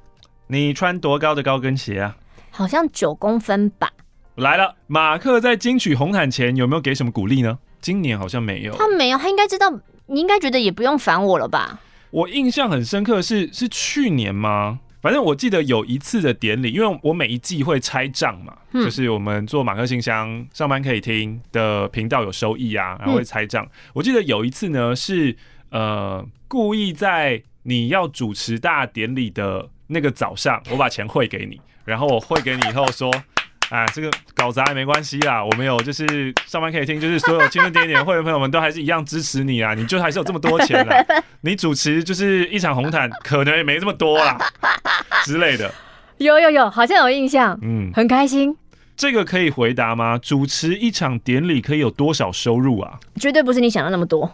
你穿多高的高跟鞋啊？好像九公分吧。来了，马克在金曲红毯前有没有给什么鼓励呢？今年好像没有。他没有，他应该知道，你应该觉得也不用烦我了吧？我印象很深刻是是去年吗？反正我记得有一次的典礼，因为我每一季会拆账嘛、嗯，就是我们做马克信箱上班可以听的频道有收益啊，然后会拆账、嗯。我记得有一次呢，是呃故意在你要主持大典礼的那个早上，我把钱汇给你，然后我汇给你以后说。啊，这个搞砸也没关系啦，我们有就是上班可以听，就是所有青春点点会员朋友们都还是一样支持你啊，你就还是有这么多钱啦，你主持就是一场红毯，可能也没这么多啦之类的。有有有，好像有印象，嗯，很开心。这个可以回答吗？主持一场典礼可以有多少收入啊？绝对不是你想的那么多，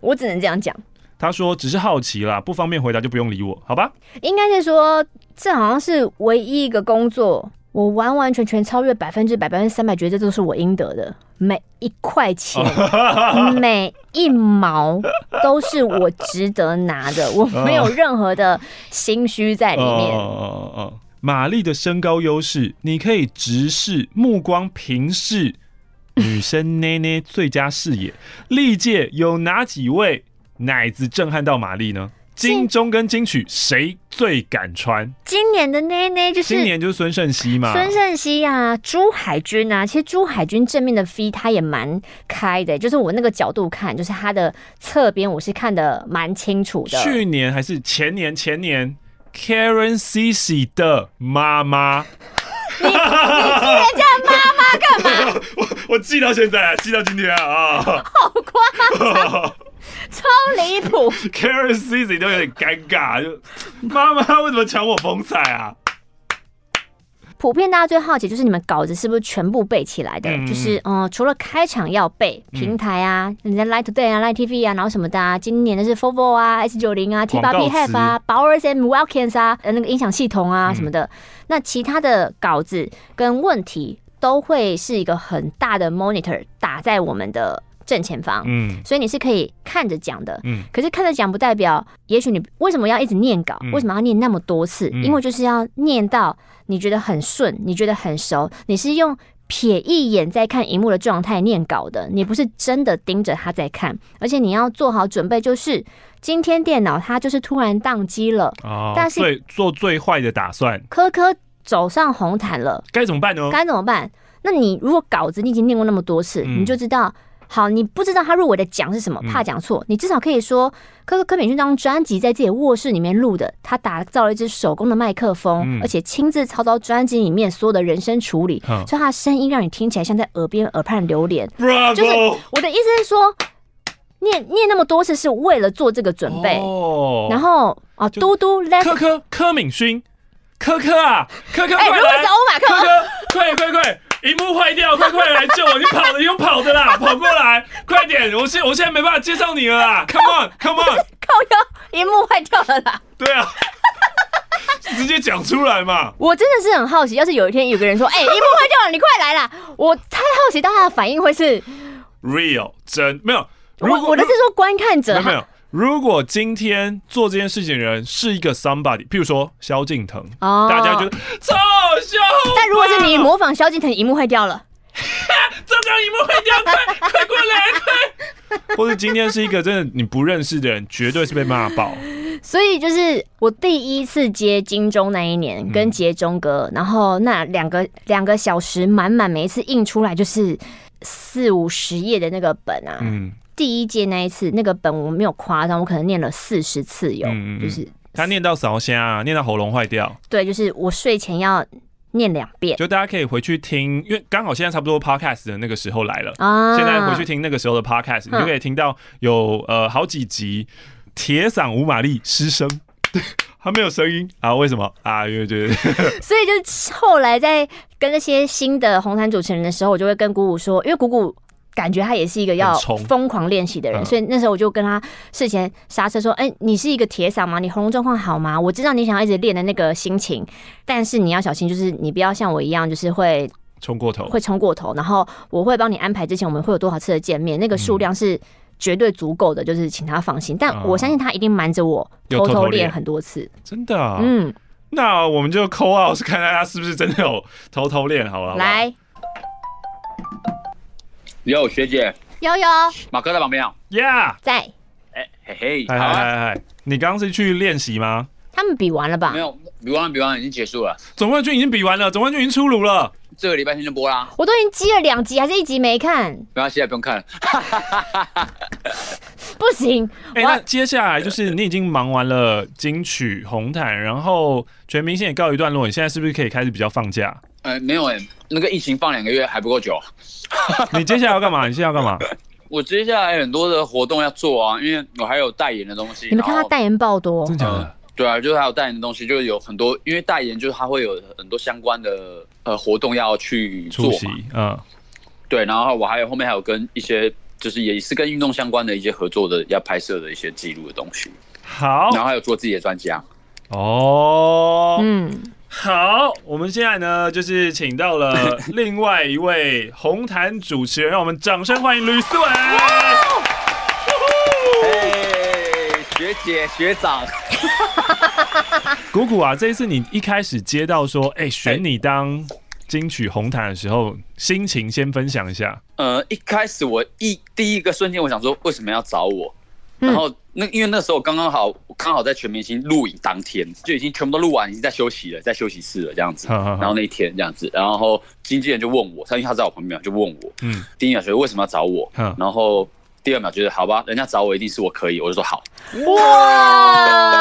我只能这样讲。他说只是好奇啦，不方便回答就不用理我，好吧？应该是说这好像是唯一一个工作。我完完全全超越百分之百，百分之三百，觉得这都是我应得的，每一块钱，每一毛都是我值得拿的，我没有任何的心虚在里面。哦哦哦，玛丽的身高优势，你可以直视，目光平视女生捏捏最佳视野。历届有哪几位奶子震撼到玛丽呢？金钟跟金曲谁最敢穿？今年的内内就是今年就是孙盛希嘛，孙盛希啊，朱海军啊，其实朱海军正面的 V 他也蛮开的，就是我那个角度看，就是他的侧边我是看得蛮清楚的。去年还是前年？前年 Karen CC 的妈妈，你你记人家妈妈干嘛？我我记到现在，记到今天啊，好夸张。超离谱，Karen CC 都有点尴尬，就妈妈为什么抢我风采啊？普遍大家最好奇就是你们稿子是不是全部背起来的？嗯、就是嗯、呃，除了开场要背平台啊，人、嗯、家 Light Today 啊，Light TV 啊，然后什么的啊，今年的是 Fovo 啊，S 九零啊 T 八 P Have 啊，Bowers and Wilkins 啊，呃，那个音响系统啊什么的、嗯。那其他的稿子跟问题都会是一个很大的 monitor 打在我们的。正前方，嗯，所以你是可以看着讲的，嗯，可是看着讲不代表，也许你为什么要一直念稿？嗯、为什么要念那么多次？嗯、因为就是要念到你觉得很顺，你觉得很熟，你是用瞥一眼在看荧幕的状态念稿的，你不是真的盯着他在看，而且你要做好准备，就是今天电脑它就是突然宕机了，哦，但是做最坏的打算，科科走上红毯了，该怎么办呢？该怎么办？那你如果稿子你已经念过那么多次，嗯、你就知道。好，你不知道他入围的奖是什么，怕讲错，你至少可以说柯柯敏勋这张专辑在自己卧室里面录的，他打造了一支手工的麦克风，嗯、而且亲自操刀专辑里面所有的人声处理，嗯、所以他的声音让你听起来像在耳边耳畔流连。就是我的意思是说，念念那么多次是为了做这个准备。哦、然后啊，嘟嘟柯柯柯敏勋，柯柯啊，科科，哎、欸，如果是欧马克，柯柯，快快快！荧幕坏掉，快快来救我！你跑的，你用跑的啦，跑过来，快点！我现我现在没办法介绍你了啦，Come on，Come on！靠腰，荧幕坏掉了啦。对啊，直接讲出来嘛。我真的是很好奇，要是有一天有个人说：“哎、欸，荧幕坏掉了，你快来啦！”我太好奇，到他的反应会是 real 真没有。我我的是说观看者没有。如果今天做这件事情的人是一个 somebody，譬如说萧敬腾，oh. 大家觉得超好笑。但如果是你模仿萧敬腾，荧幕坏掉了，这张荧幕坏掉，快 快过来，快！或者今天是一个真的你不认识的人，绝对是被骂爆。所以就是我第一次接金钟那一年，跟杰中哥，然后那两个两个小时满满，每一次印出来就是四五十页的那个本啊，嗯。第一届那一次，那个本我没有夸张，我可能念了四十次有，嗯，就是他念到烧声，念到喉咙坏掉。对，就是我睡前要念两遍。就大家可以回去听，因为刚好现在差不多 podcast 的那个时候来了啊。现在回去听那个时候的 podcast，你就可以听到有呃好几集铁嗓无马力失声，对，他没有声音啊？为什么啊？因为觉得，所以就后来在跟那些新的红毯主持人的时候，我就会跟姑姑说，因为鼓鼓。感觉他也是一个要疯狂练习的人，所以那时候我就跟他事前刹车说：“哎、欸，你是一个铁嗓吗？你喉咙状况好吗？我知道你想要一直练的那个心情，但是你要小心，就是你不要像我一样，就是会冲过头，会冲过头。然后我会帮你安排之前我们会有多少次的见面，那个数量是绝对足够的，就是请他放心。但我相信他一定瞒着我偷偷练很多次，真的、啊。嗯，那我们就 call out 是看看他是不是真的有偷偷练，好了，来。有学姐，有有，马哥在旁边啊，Yeah，在，哎嘿嘿，嗨嗨嗨嗨，你刚刚是去练习吗？他们比完了吧？没有，比完了，比完了，已经结束了。总冠军已经比完了，总冠军已经出炉了。这个礼拜天就播啦。我都已经积了两集，还是一集没看？没关系，现在不用看了。不行。哎、欸，那接下来就是你已经忙完了金曲红毯，然后全明星也告一段落，你现在是不是可以开始比较放假？呃，没有哎、欸，那个疫情放两个月还不够久。你接下来要干嘛？你现在要干嘛？我接下来很多的活动要做啊，因为我还有代言的东西。你们看他代言爆多，真的假的？对啊，就是还有代言的东西，就是有很多，因为代言就是他会有很多相关的呃活动要去做嘛，嗯，对，然后我还有后面还有跟一些就是也是跟运动相关的一些合作的要拍摄的一些记录的东西，好，然后还有做自己的专辑哦，嗯，好，我们现在呢就是请到了 另外一位红毯主持人，让我们掌声欢迎吕思纬。学姐学长，鼓鼓啊！这一次你一开始接到说，哎、欸，选你当金曲红毯的时候，心情先分享一下。呃，一开始我一第一个瞬间，我想说，为什么要找我？然后那因为那时候刚刚好，刚好在全明星录影当天，就已经全部都录完，已经在休息了，在休息室了这样子。然后那一天这样子，然后经纪人就问我，他因为他在我旁边，就问我，嗯，第一秒觉得为什么要找我？然后。第二秒觉得好吧，人家找我一定是我可以，我就说好。哇！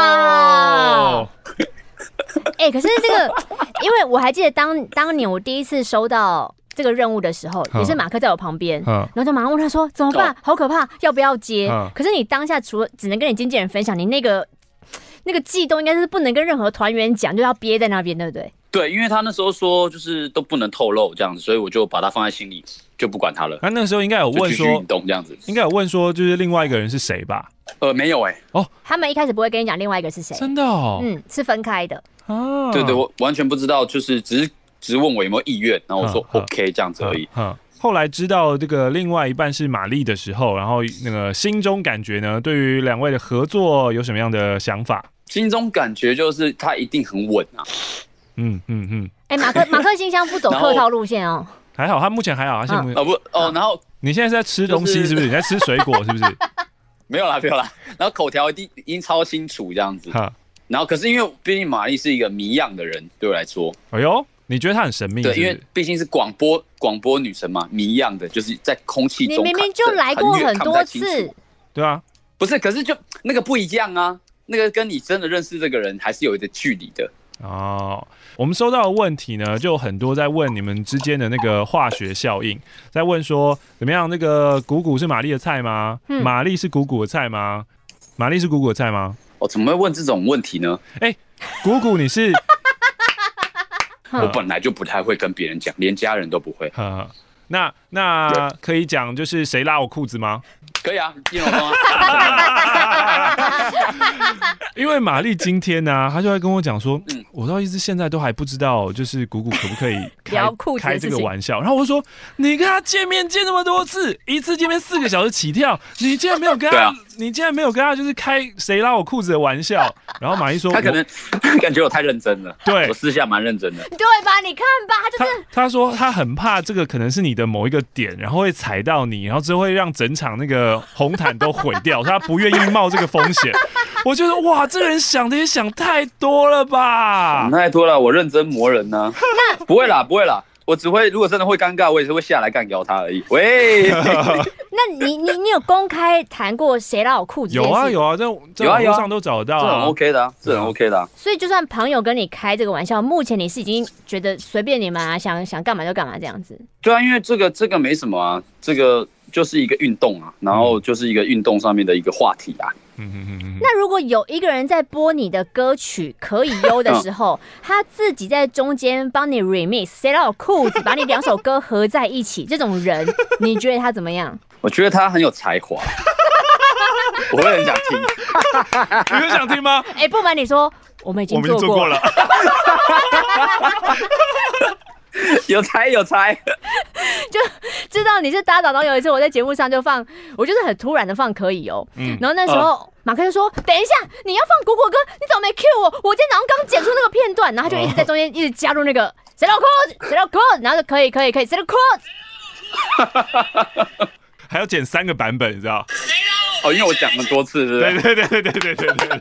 哎、欸，可是这个，因为我还记得当当年我第一次收到这个任务的时候，也是马克在我旁边，然后就马上问他说怎么办？好可怕，要不要接？可是你当下除了只能跟你经纪人分享，你那个那个悸动应该是不能跟任何团员讲，就要憋在那边，对不对？对，因为他那时候说就是都不能透露这样子，所以我就把它放在心里，就不管他了。他那时候应该有问说，运动这样子，应该有问说，就是另外一个人是谁吧？呃，没有哎、欸。哦，他们一开始不会跟你讲另外一个是谁，真的哦。嗯，是分开的。啊，对对，我完全不知道，就是只是只是问我有没有意愿，然后我说 OK 这样子而已。嗯，后来知道这个另外一半是玛丽的时候，然后那个心中感觉呢，对于两位的合作有什么样的想法？心中感觉就是他一定很稳啊。嗯嗯嗯。哎、欸，马克 马克信箱不走客套路线哦，还好，他目前还好，他现在哦不哦，然后你现在是在吃东西是不是？你在吃水果是不是？没有啦，没有啦，然后口条一定已经超清楚这样子，然后可是因为毕竟玛丽是一个谜样的人，对我来说，哎呦，你觉得她很神秘是是？对，因为毕竟是广播广播女神嘛，谜样的，就是在空气中，你明明就来过很多次，对啊，不是，可是就那个不一样啊，那个跟你真的认识这个人还是有一个距离的。哦，我们收到的问题呢，就很多在问你们之间的那个化学效应，在问说怎么样？那个谷谷是玛丽的菜吗？玛丽是谷谷的菜吗？玛丽是谷谷的菜吗？我怎么会问这种问题呢？哎、欸，鼓鼓你是？我本来就不太会跟别人讲，连家人都不会。那那可以讲就是谁拉我裤子吗？可以啊，金龙啊。因为玛丽今天呢、啊，她就会跟我讲说，嗯，我到一直现在都还不知道，就是谷谷可不可以开开这个玩笑。然后我就说，你跟他见面见那么多次，一次见面四个小时起跳，你竟然没有跟他，啊、你竟然没有跟他就是开谁拉我裤子的玩笑。然后玛丽说，他可能 感觉我太认真了，对我私下蛮认真的，对吧？你看吧，他就是他，他说他很怕这个可能是你的某一个点，然后会踩到你，然后之后会让整场那个红毯都毁掉，他不愿意冒这个风险。我觉得哇，这个人想的也想太多了吧？想太多了，我认真磨人呢、啊。不会啦，不会啦，我只会如果真的会尴尬，我也是会下来干掉他而已。喂，那你你你有公开谈过谁拉我裤子？有啊有啊，在在网络上都找得到、啊，这很 OK 的、啊，这很 OK 的、啊。所以就算朋友跟你开这个玩笑，目前你是已经觉得随便你们啊，想想干嘛就干嘛这样子。对啊，因为这个这个没什么啊，这个就是一个运动啊，然后就是一个运动上面的一个话题啊。嗯嗯嗯嗯，那如果有一个人在播你的歌曲可以优的时候，他自己在中间帮你 remix，塞到裤子，把你两首歌合在一起，这种人 你觉得他怎么样？我觉得他很有才华，我会很想听。你会想听吗？哎、欸，不瞒你说，我们已经做过了。有才有才，就知道你是搭档。然后有一次我在节目上就放，我就是很突然的放可以哦、喔。嗯，然后那时候马克就说：“等一下，你要放果果哥，你怎么没 cue 我？我今天早上刚剪出那个片段。”然后他就一直在中间一直加入那个谁老裤子，谁老裤子，然后就可以可以可以谁的裤子。还要剪三个版本，你知道？哦，因为我讲了多次，对不对？对对对对对对对对。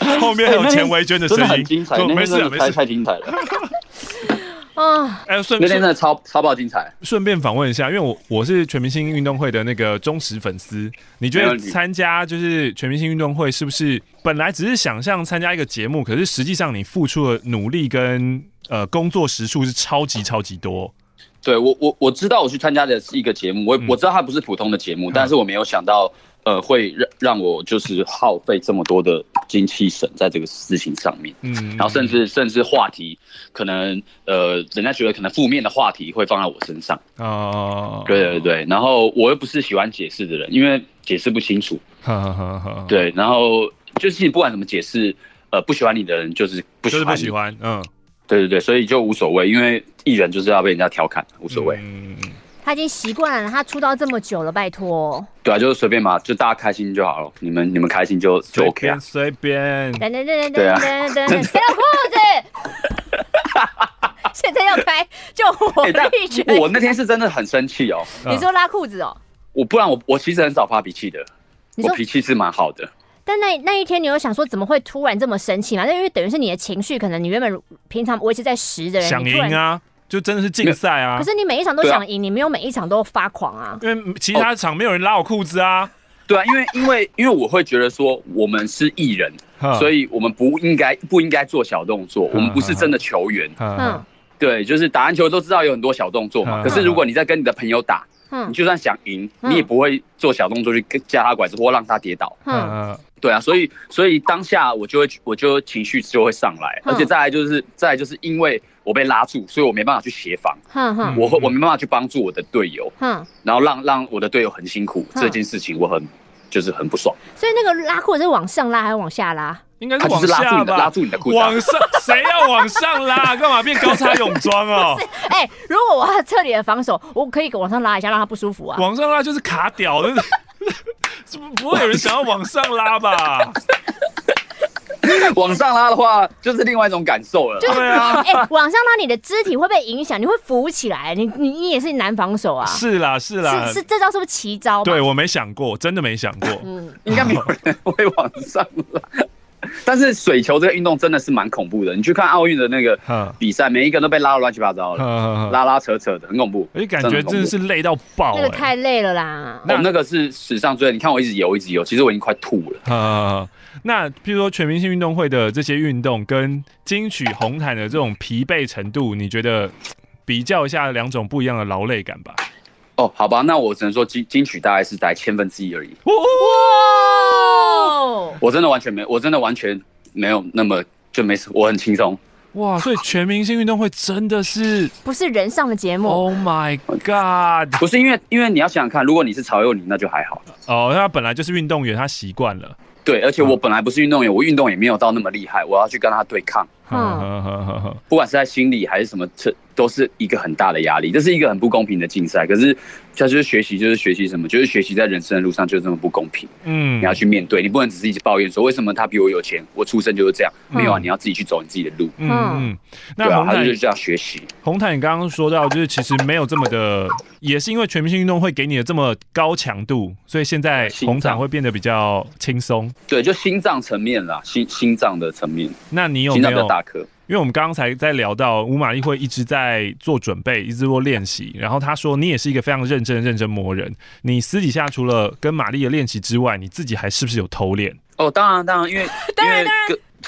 后面还有钱维娟的声音，很精彩。没事没事，太精彩了。啊，哎，顺那天真的超超爆精彩。顺便访问一下，因为我我是全明星运动会的那个忠实粉丝，你觉得参加就是全明星运动会是不是本来只是想象参加一个节目，可是实际上你付出的努力跟呃工作时数是超级超级多？对我我我知道我去参加的是一个节目，我我知道它不是普通的节目，嗯、但是我没有想到。呃，会让让我就是耗费这么多的精气神在这个事情上面，嗯，然后甚至甚至话题可能呃，人家觉得可能负面的话题会放在我身上，哦，对对对，然后我又不是喜欢解释的人，因为解释不清楚，对，然后就是你不管怎么解释，呃，不喜欢你的人就是不喜欢，就是不喜欢，嗯，对对对，所以就无所谓，因为艺人就是要被人家调侃，无所谓，嗯。他已经习惯了，他出道这么久了，拜托。对啊，就是随便嘛，就大家开心就好了。你们你们开心就就 OK 啊。随便。等等等等等等等等，谁的裤子？现在要开就火力全开。我那天是真的很生气哦。你说拉裤子哦？我不然我我其实很少发脾气的，我脾气是蛮好的。但那那一天你有想说怎么会突然这么生气吗？那因为等于是你的情绪，可能你原本平常维持在十的人，想赢啊。就真的是竞赛啊！可是你每一场都想赢，啊、你没有每一场都发狂啊。因为其他场没有人拉我裤子啊。对啊，因为 因为因为我会觉得说我们是艺人，所以我们不应该不应该做小动作。我们不是真的球员。嗯，对，就是打篮球都知道有很多小动作嘛。可是如果你在跟你的朋友打，你就算想赢，你也不会做小动作去夹他拐子或让他跌倒。嗯，对啊，所以所以当下我就会我就情绪就会上来，而且再来就是再来就是因为。我被拉住，所以我没办法去协防。我我没办法去帮助我的队友。哼，然后让让我的队友很辛苦，这件事情我很就是很不爽。所以那个拉裤子是往上拉还是往下拉？应该是往下吧。拉住你的裤子。往上？谁要往上拉？干嘛变高叉泳装哦？哎，如果我要彻底的防守，我可以往上拉一下，让他不舒服啊。往上拉就是卡屌的，不 不会有人想要往上拉吧？往上拉的话，就是另外一种感受了。对啊，哎，往上拉，你的肢体会被影响，你会浮起来。你你你也是难防守啊。是啦是啦，是是这招是不是奇招？对，我没想过，真的没想过。嗯，应该没有人会往上拉。但是水球这个运动真的是蛮恐怖的。你去看奥运的那个比赛，每一个都被拉的乱七八糟的，拉拉扯扯的，很恐怖。哎，感觉真的是累到爆。那个太累了啦。那那个是史上最累。你看我一直游，一直游，其实我已经快吐了。那譬如说全明星运动会的这些运动跟金曲红毯的这种疲惫程度，你觉得比较一下两种不一样的劳累感吧？哦，好吧，那我只能说金金曲大概是在千分之一而已。哇！我真的完全没，我真的完全没有那么就没事，我很轻松。哇！所以全明星运动会真的是不是人上的节目？Oh my god！不是因为因为你要想想看，如果你是曹佑宁，那就还好了。哦，他本来就是运动员，他习惯了。对，而且我本来不是运动员，我运动也没有到那么厉害，我要去跟他对抗。嗯，不管是在心理还是什么，这都是一个很大的压力，这是一个很不公平的竞赛。可是，他就是学习，就是学习什么，就是学习在人生的路上就是这么不公平。嗯，你要去面对，你不能只是一直抱怨说为什么他比我有钱，我出生就是这样。没有啊，你要自己去走你自己的路。嗯嗯，那红毯就是这样学习。红毯，你刚刚说到就是其实没有这么的，也是因为全明星运动会给你的这么高强度，所以现在红毯会变得比较轻松。对，就心脏层面啦，心心脏的层面。那你有没有大颗？因为我们刚刚才在聊到吴玛丽会一直在做准备，一直做练习。然后他说你也是一个非常认真的认真磨人。你私底下除了跟玛丽的练习之外，你自己还是不是有偷练？哦，当然当然，因为因为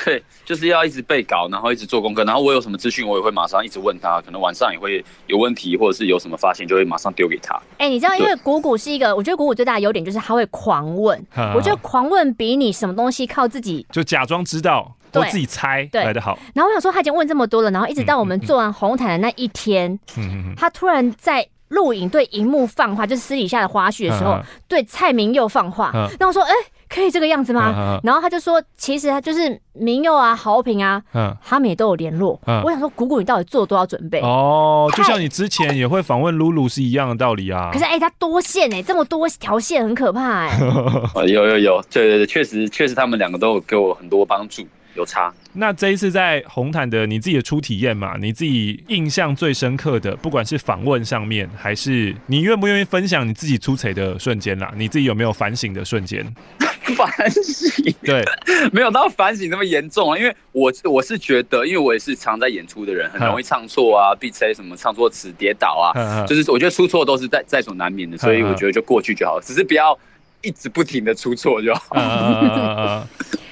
对，就是要一直背稿，然后一直做功课。然后我有什么资讯，我也会马上一直问他。可能晚上也会有问题，或者是有什么发现，就会马上丢给他。哎、欸，你知道，因为鼓鼓是一个，我觉得鼓鼓最大的优点就是他会狂问。我觉得狂问比你什么东西靠自己就假装知道。都自己猜来的好，然后我想说他已经问这么多了，然后一直到我们做完红毯的那一天，嗯、他突然在录影对荧幕放话，就是私底下的花絮的时候，嗯、对蔡明佑放话，然后我说哎、欸，可以这个样子吗？嗯、然后他就说其实他就是明佑啊、豪平啊，嗯、他们也都有联络。嗯、我想说鼓鼓你到底做了多少准备？哦，就像你之前也会访问露露是一样的道理啊。可是哎、欸，他多线哎、欸，这么多条线很可怕哎、欸。有有有，对对对，确实确实他们两个都有给我很多帮助。有差。那这一次在红毯的你自己的初体验嘛，你自己印象最深刻的，不管是访问上面，还是你愿不愿意分享你自己出彩的瞬间啦？你自己有没有反省的瞬间？反省？对，没有到反省那么严重啊。因为我我是觉得，因为我也是常在演出的人，很容易唱错啊，必猜什么唱错词跌倒啊，就是我觉得出错都是在在所难免的，所以我觉得就过去就好了，只是不要一直不停的出错就好。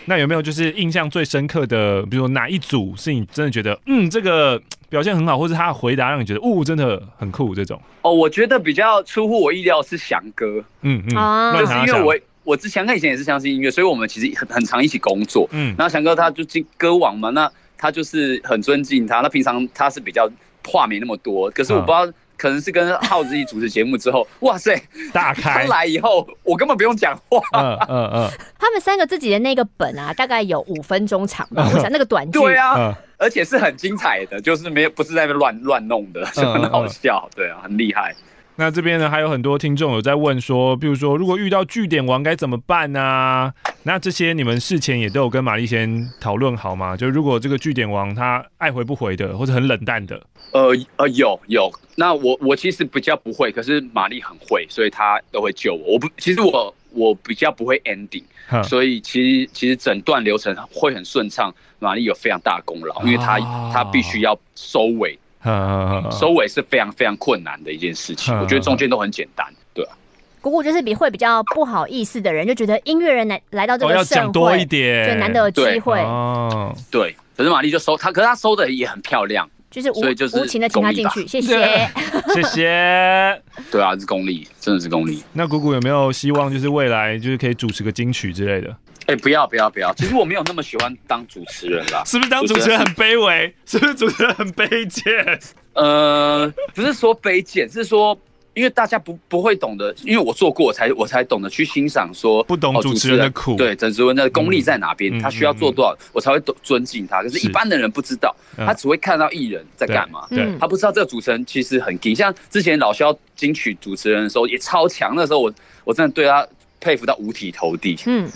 那有没有就是印象最深刻的，比如说哪一组是你真的觉得，嗯，这个表现很好，或者他的回答让你觉得，哦，真的很酷这种？哦，我觉得比较出乎我意料是翔哥，嗯嗯，嗯就是因为我我之前跟以前也是相信音乐，所以我们其实很很常一起工作，嗯，然后翔哥他就进歌王嘛，那他就是很尊敬他，那平常他是比较话没那么多，可是我不知道。嗯可能是跟浩子一起主持节目之后，哇塞，大开！他来以后，我根本不用讲话。嗯嗯嗯。他们三个自己的那个本啊，大概有五分钟长吧。我想那个短剧。对啊，而且是很精彩的，就是没有不是在那乱乱弄的，就很好笑。对啊，很厉害。那这边呢，还有很多听众有在问说，比如说如果遇到据点王该怎么办呢、啊？那这些你们事前也都有跟玛丽先讨论好吗？就如果这个据点王他爱回不回的，或者很冷淡的，呃呃有有。那我我其实比较不会，可是玛丽很会，所以她都会救我。我不，其实我我比较不会 ending，所以其实其实整段流程会很顺畅。玛丽有非常大的功劳，因为她她必须要收尾。收尾是非常非常困难的一件事情，我觉得中间都很简单，对啊。姑姑就是比会比较不好意思的人，就觉得音乐人来来到这个盛会，要讲多一点，就难得有机会。哦，对。可是玛丽就收他，可是他收的也很漂亮，就是无无情的请他进去，谢谢，谢谢。对啊，是功力，真的是功力。那姑姑有没有希望，就是未来就是可以主持个金曲之类的？哎、欸，不要不要不要！其实我没有那么喜欢当主持人啦。是不是当主持人很卑微？是不是主持人很卑贱？呃，不是说卑贱，是说因为大家不不会懂得，因为我做过，我才我才懂得去欣赏，说不懂主持人的苦，对，主持人的功力在哪边，嗯、他需要做多少，嗯、我才会懂尊敬他。可是，一般的人不知道，嗯、他只会看到艺人在干嘛，对，他不知道这个主持人其实很劲。像之前老萧金曲主持人的时候也超强，那时候我我真的对他佩服到五体投地。嗯。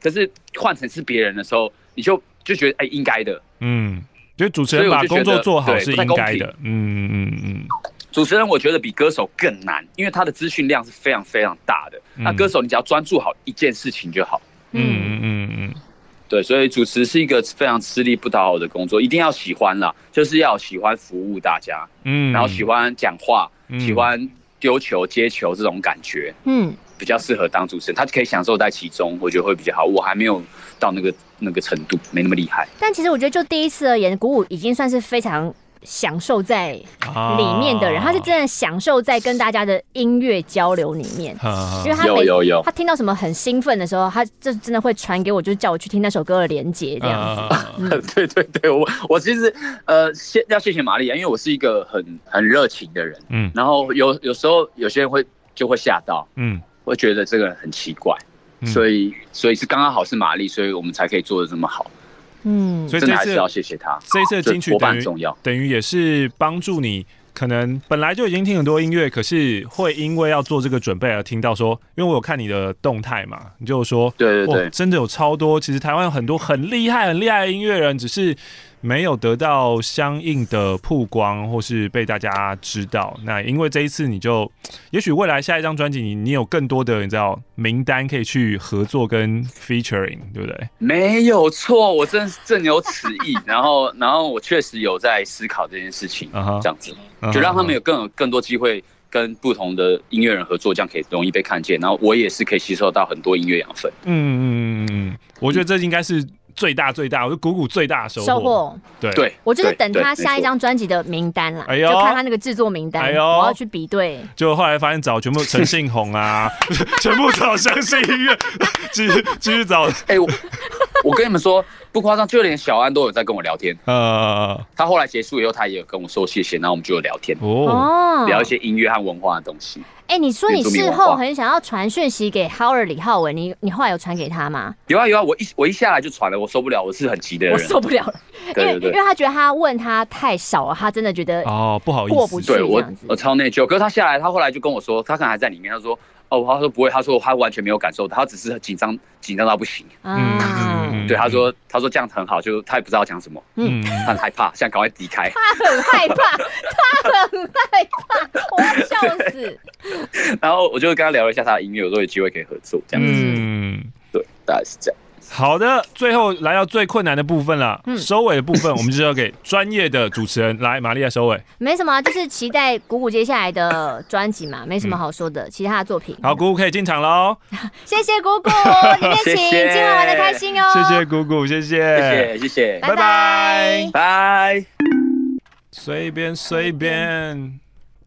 可是换成是别人的时候，你就就觉得哎，应该的，嗯，觉得主持人把工作做好是应该的，嗯嗯嗯。主持人我觉得比歌手更难，因为他的资讯量是非常非常大的。那歌手你只要专注好一件事情就好，嗯。嗯嗯嗯。对，所以主持是一个非常吃力不讨好的工作，一定要喜欢啦，就是要喜欢服务大家，嗯，然后喜欢讲话，喜欢丢球接球这种感觉，嗯。比较适合当主持人，他可以享受在其中，我觉得会比较好。我还没有到那个那个程度，没那么厉害。但其实我觉得，就第一次而言，鼓舞已经算是非常享受在里面的人。啊、他是真的享受在跟大家的音乐交流里面，啊、因为他有有有他听到什么很兴奋的时候，他就真的会传给我，就是叫我去听那首歌的连接这样子。啊 嗯、对对对，我我其实呃，先要谢谢玛丽啊，因为我是一个很很热情的人，嗯，然后有有时候有些人会就会吓到，嗯。我觉得这个很奇怪，所以所以是刚刚好是玛丽，所以我们才可以做的这么好。嗯，所以这次还是要谢谢他。这一次的金曲很重要，等于也是帮助你。可能本来就已经听很多音乐，可是会因为要做这个准备而听到说，因为我有看你的动态嘛，你就说，对对对，真的有超多。其实台湾有很多很厉害、很厉害的音乐人，只是。没有得到相应的曝光，或是被大家知道。那因为这一次，你就 也许未来下一张专辑，你你有更多的你知道名单可以去合作跟 featuring，对不对？没有错，我真是正有此意。然后，然后我确实有在思考这件事情，uh huh. 这样子就让他们有更有更多机会跟不同的音乐人合作，这样可以容易被看见。然后我也是可以吸收到很多音乐养分。嗯嗯嗯嗯，我觉得这应该是。最大最大，我是鼓鼓最大的收获。收获，对对，我就是等他下一张专辑的名单了，就看他那个制作名单，我要去比对。就后来发现找全部陈信宏啊，全部找相信音乐，继续继续找。哎，我我跟你们说不夸张，就连小安都有在跟我聊天。呃，他后来结束以后，他也有跟我说谢谢，然后我们就有聊天哦，聊一些音乐和文化的东西。哎，你说你事后很想要传讯息给 Howard 李浩文，你你后来有传给他吗？有啊有啊，我一我一下来就传了，我受不了，我是很急的人，我受不了了，因为因为他觉得他问他太少了，他真的觉得哦不好意思过不去这样子，我超内疚。可是他下来，他后来就跟我说，他可能还在里面，他说哦，他说不会，他说他完全没有感受到，他只是紧张，紧张到不行。嗯，嗯对，他说他说这样很好，就他也不知道讲什么，嗯，他很害怕，想赶快离开。他很害怕，他很害怕，我要笑死。然后我就跟他聊了一下他的音乐，我说有机会可以合作，这样子。嗯，对，大概是这样。好的，最后来到最困难的部分了，嗯、收尾的部分，我们就要给专业的主持人来，玛丽亚收尾。没什么，就是期待鼓鼓接下来的专辑嘛，没什么好说的，嗯、其他的作品。好，鼓鼓可以进场喽。谢谢鼓鼓，里面请，今晚玩的开心哦。谢谢鼓鼓，谢谢，谢谢，谢谢，拜拜，拜。随便随便。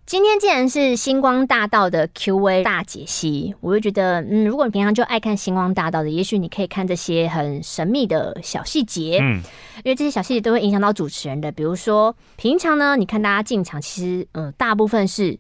今天既然是星光大道的 Q&A 大解析，我就觉得，嗯，如果你平常就爱看星光大道的，也许你可以看这些很神秘的小细节，嗯，因为这些小细节都会影响到主持人的。比如说，平常呢，你看大家进场，其实，嗯，大部分是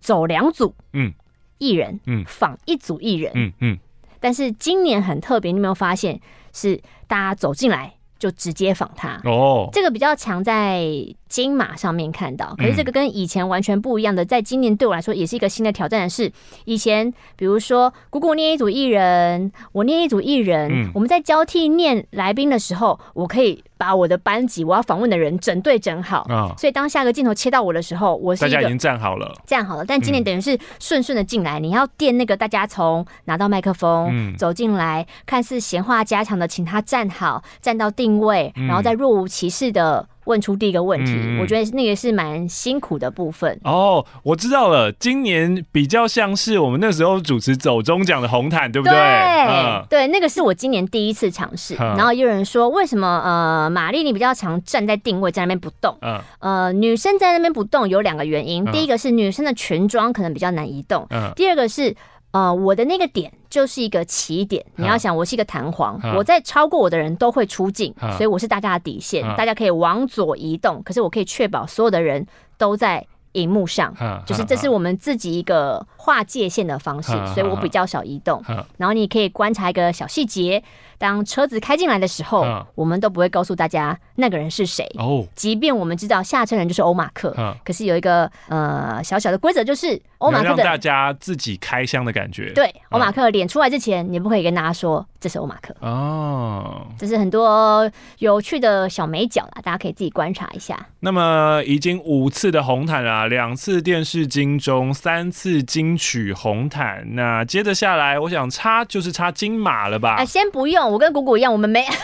走两组，嗯，艺人，嗯，访一组艺人，嗯嗯，但是今年很特别，你有没有发现是大家走进来就直接访他？哦，这个比较强在。金马上面看到，可是这个跟以前完全不一样的，在今年对我来说也是一个新的挑战的是，以前比如说姑姑念一组艺人，我念一组艺人，我们在交替念来宾的时候，我可以把我的班级我要访问的人整队整好，所以当下个镜头切到我的时候，我是大家已经站好了，站好了。但今年等于是顺顺的进来，你要垫那个大家从拿到麦克风走进来，看似闲话家常的，请他站好，站到定位，然后再若无其事的。问出第一个问题，嗯、我觉得那个是蛮辛苦的部分。哦，我知道了，今年比较像是我们那时候主持走中奖的红毯，对不对？对，嗯、对，那个是我今年第一次尝试。嗯、然后有人说，为什么呃，玛丽你比较常站在定位，在那边不动？嗯，呃，女生在那边不动有两个原因，嗯、第一个是女生的裙装可能比较难移动，嗯，第二个是。呃，我的那个点就是一个起点。你要想，我是一个弹簧，我在超过我的人都会出镜，所以我是大家的底线，大家可以往左移动，可是我可以确保所有的人都在荧幕上，就是这是我们自己一个划界限的方式，所以我比较少移动。然后你可以观察一个小细节。当车子开进来的时候，嗯、我们都不会告诉大家那个人是谁。哦，即便我们知道下车人就是欧马克，嗯、可是有一个呃小小的规则，就是欧马克的让大家自己开箱的感觉。对，欧马克脸出来之前，嗯、你不可以跟大家说这是欧马克。哦，这是很多有趣的小美角啦，大家可以自己观察一下。那么已经五次的红毯啦，两次电视金钟，三次金曲红毯，那接着下来，我想插就是插金马了吧？哎，先不用。我跟鼓鼓一样，我们没。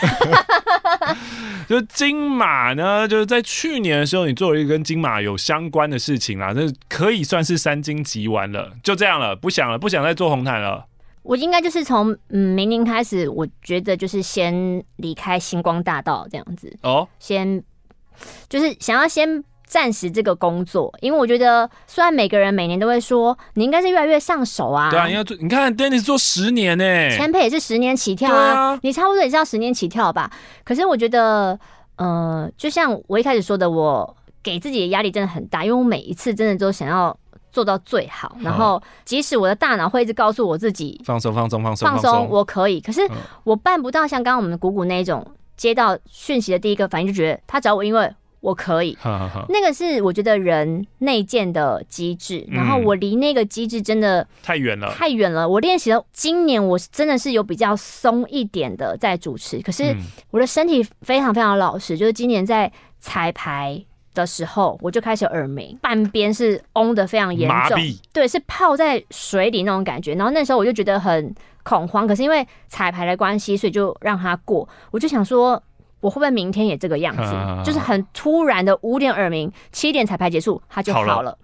就金马呢，就是在去年的时候，你做了一个跟金马有相关的事情啦，那可以算是三金集完了，就这样了，不想了，不想再做红毯了。我应该就是从嗯明年开始，我觉得就是先离开星光大道这样子哦，先就是想要先。暂时这个工作，因为我觉得，虽然每个人每年都会说你应该是越来越上手啊，对啊，你要做，你看 Dennis 做十年呢，前辈也是十年起跳啊，啊。你差不多也是要十年起跳吧。可是我觉得，呃，就像我一开始说的，我给自己的压力真的很大，因为我每一次真的都想要做到最好，然后即使我的大脑会一直告诉我自己放松、放松、放松、放松，我可以，可是我办不到像刚刚我们的鼓鼓那一种，接到讯息的第一个反应就觉得他找我，因为。我可以，那个是我觉得人内建的机制，然后我离那个机制真的太远了，太远了。我练习了今年，我真的是有比较松一点的在主持，可是我的身体非常非常老实，就是今年在彩排的时候，我就开始耳鸣，半边是嗡的非常严重，对，是泡在水里那种感觉。然后那时候我就觉得很恐慌，可是因为彩排的关系，所以就让它过。我就想说。我会不会明天也这个样子？啊、就是很突然的五点耳鸣，七点彩排结束，它就好了。好了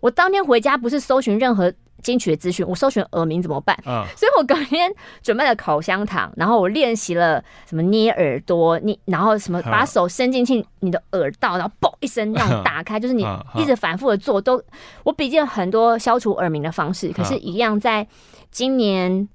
我当天回家不是搜寻任何金曲的资讯，我搜寻耳鸣怎么办？啊、所以我隔天准备了口香糖，然后我练习了什么捏耳朵，捏，然后什么把手伸进去你的耳道，然后嘣一声让打开，就是你一直反复的做，都我笔记了很多消除耳鸣的方式。可是，一样在今年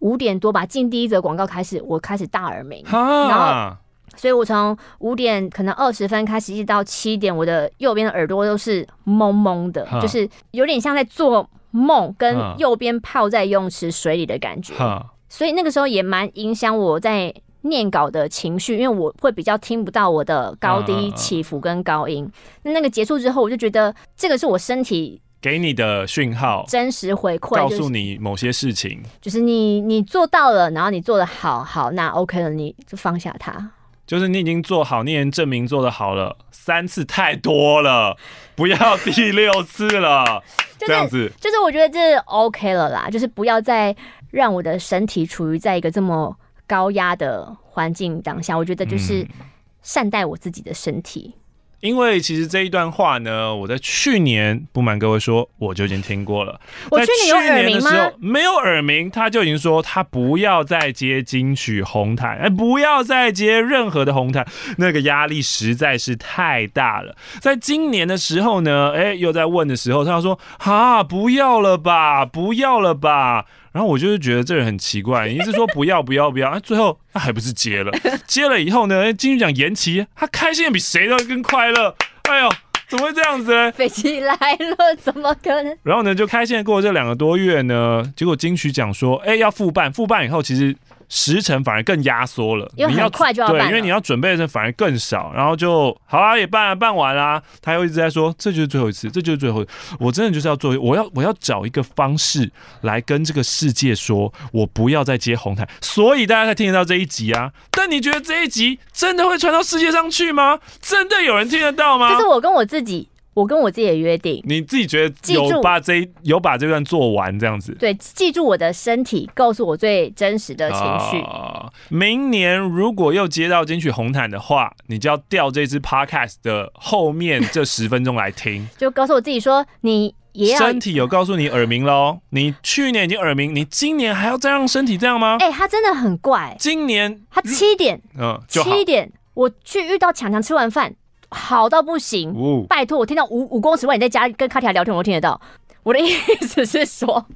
五点多吧，进第一则广告开始，我开始大耳鸣，啊、然后。所以我从五点可能二十分开始，一直到七点，我的右边的耳朵都是蒙蒙的，就是有点像在做梦，跟右边泡在游泳池水里的感觉。哈所以那个时候也蛮影响我在念稿的情绪，因为我会比较听不到我的高低起伏跟高音。那那个结束之后，我就觉得这个是我身体给你的讯号，真实回馈，告诉你某些事情，就是你你做到了，然后你做的好好，那 OK 了，你就放下它。就是你已经做好，你已经证明做的好了，三次太多了，不要第六次了，就是、这样子。就是我觉得这 OK 了啦，就是不要再让我的身体处于在一个这么高压的环境当下，我觉得就是善待我自己的身体。嗯因为其实这一段话呢，我在去年不瞒各位说，我就已经听过了。我去年有耳鸣吗？没有耳鸣，他就已经说他不要再接金曲红毯，哎，不要再接任何的红毯，那个压力实在是太大了。在今年的时候呢，哎，又在问的时候，他说：“哈，不要了吧，不要了吧。”然后我就是觉得这人很奇怪，你一直说不要不要不要，啊，最后他还不是接了，接了以后呢，金曲奖延期，他开心的比谁都更快乐。哎呦，怎么会这样子呢？飞机来了，怎么可能？然后呢，就开心的过了这两个多月呢，结果金曲奖说，哎，要复办，复办以后其实。时程反而更压缩了，因为很快就要办。对，因为你要准备的时候反而更少，然后就好啦，也办了，办完啦。他又一直在说，这就是最后一次，这就是最后一次。我真的就是要做，我要我要找一个方式来跟这个世界说，我不要再接红毯。所以大家才听得到这一集啊。但你觉得这一集真的会传到世界上去吗？真的有人听得到吗？就是我跟我自己。我跟我自己的约定，你自己觉得有把这有把这段做完这样子？对，记住我的身体，告诉我最真实的情绪。呃，明年如果又接到金曲红毯的话，你就要调这支 podcast 的后面这十分钟来听，就告诉我自己说，你也要身体有告诉你耳鸣喽。你去年已经耳鸣，你今年还要再让身体这样吗？哎、欸，他真的很怪。今年他七点，嗯，七点，我去遇到强强吃完饭。好到不行，哦、拜托！我听到五五公尺外你在家跟卡提亚聊天，我都听得到。我的意思是说，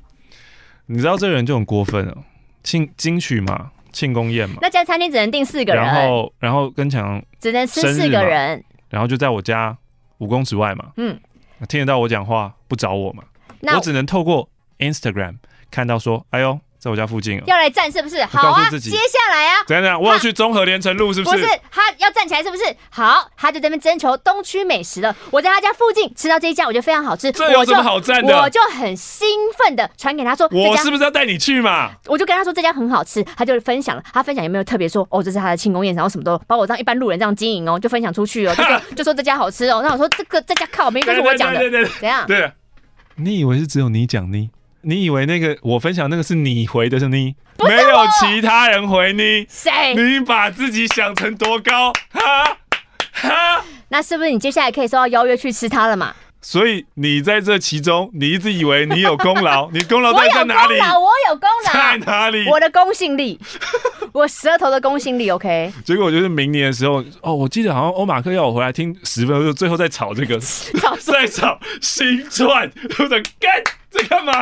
你知道这个人就很过分了，庆金曲嘛，庆功宴嘛，那家餐厅只能订四个人，然后然后跟强只能吃四个人，然后就在我家五公尺外嘛，嗯，听得到我讲话不找我嘛，我只能透过 Instagram 看到说，哎呦。在我家附近要来站是不是？好啊，接下来啊，怎样怎样？我要去中和连城路是不是？不是，他要站起来是不是？好，他就在那边征求东区美食了。我在他家附近吃到这一家，我觉得非常好吃。这有什么好站的？我就很兴奋的传给他说，我是不是要带你去嘛？我就跟他说这家很好吃，他就分享了。他分享有没有特别说哦，这是他的庆功宴，然后什么都把我当一般路人这样经营哦，就分享出去哦，就说就说这家好吃哦。那我说这个这家靠，明明都是我讲的，怎样？对，你以为是只有你讲呢？你以为那个我分享那个是你回的是你？没有其他人回你？谁？你把自己想成多高？哈哈？那是不是你接下来可以收到邀约去吃它了嘛？所以你在这其中，你一直以为你有功劳，你功劳在在哪里？我有功劳，在哪里？我的公信力，我舌头的公信力，OK。结果我就是明年的时候，哦，我记得好像欧马克要我回来听十分钟，最后再吵这个，再吵新传，我在干在干嘛？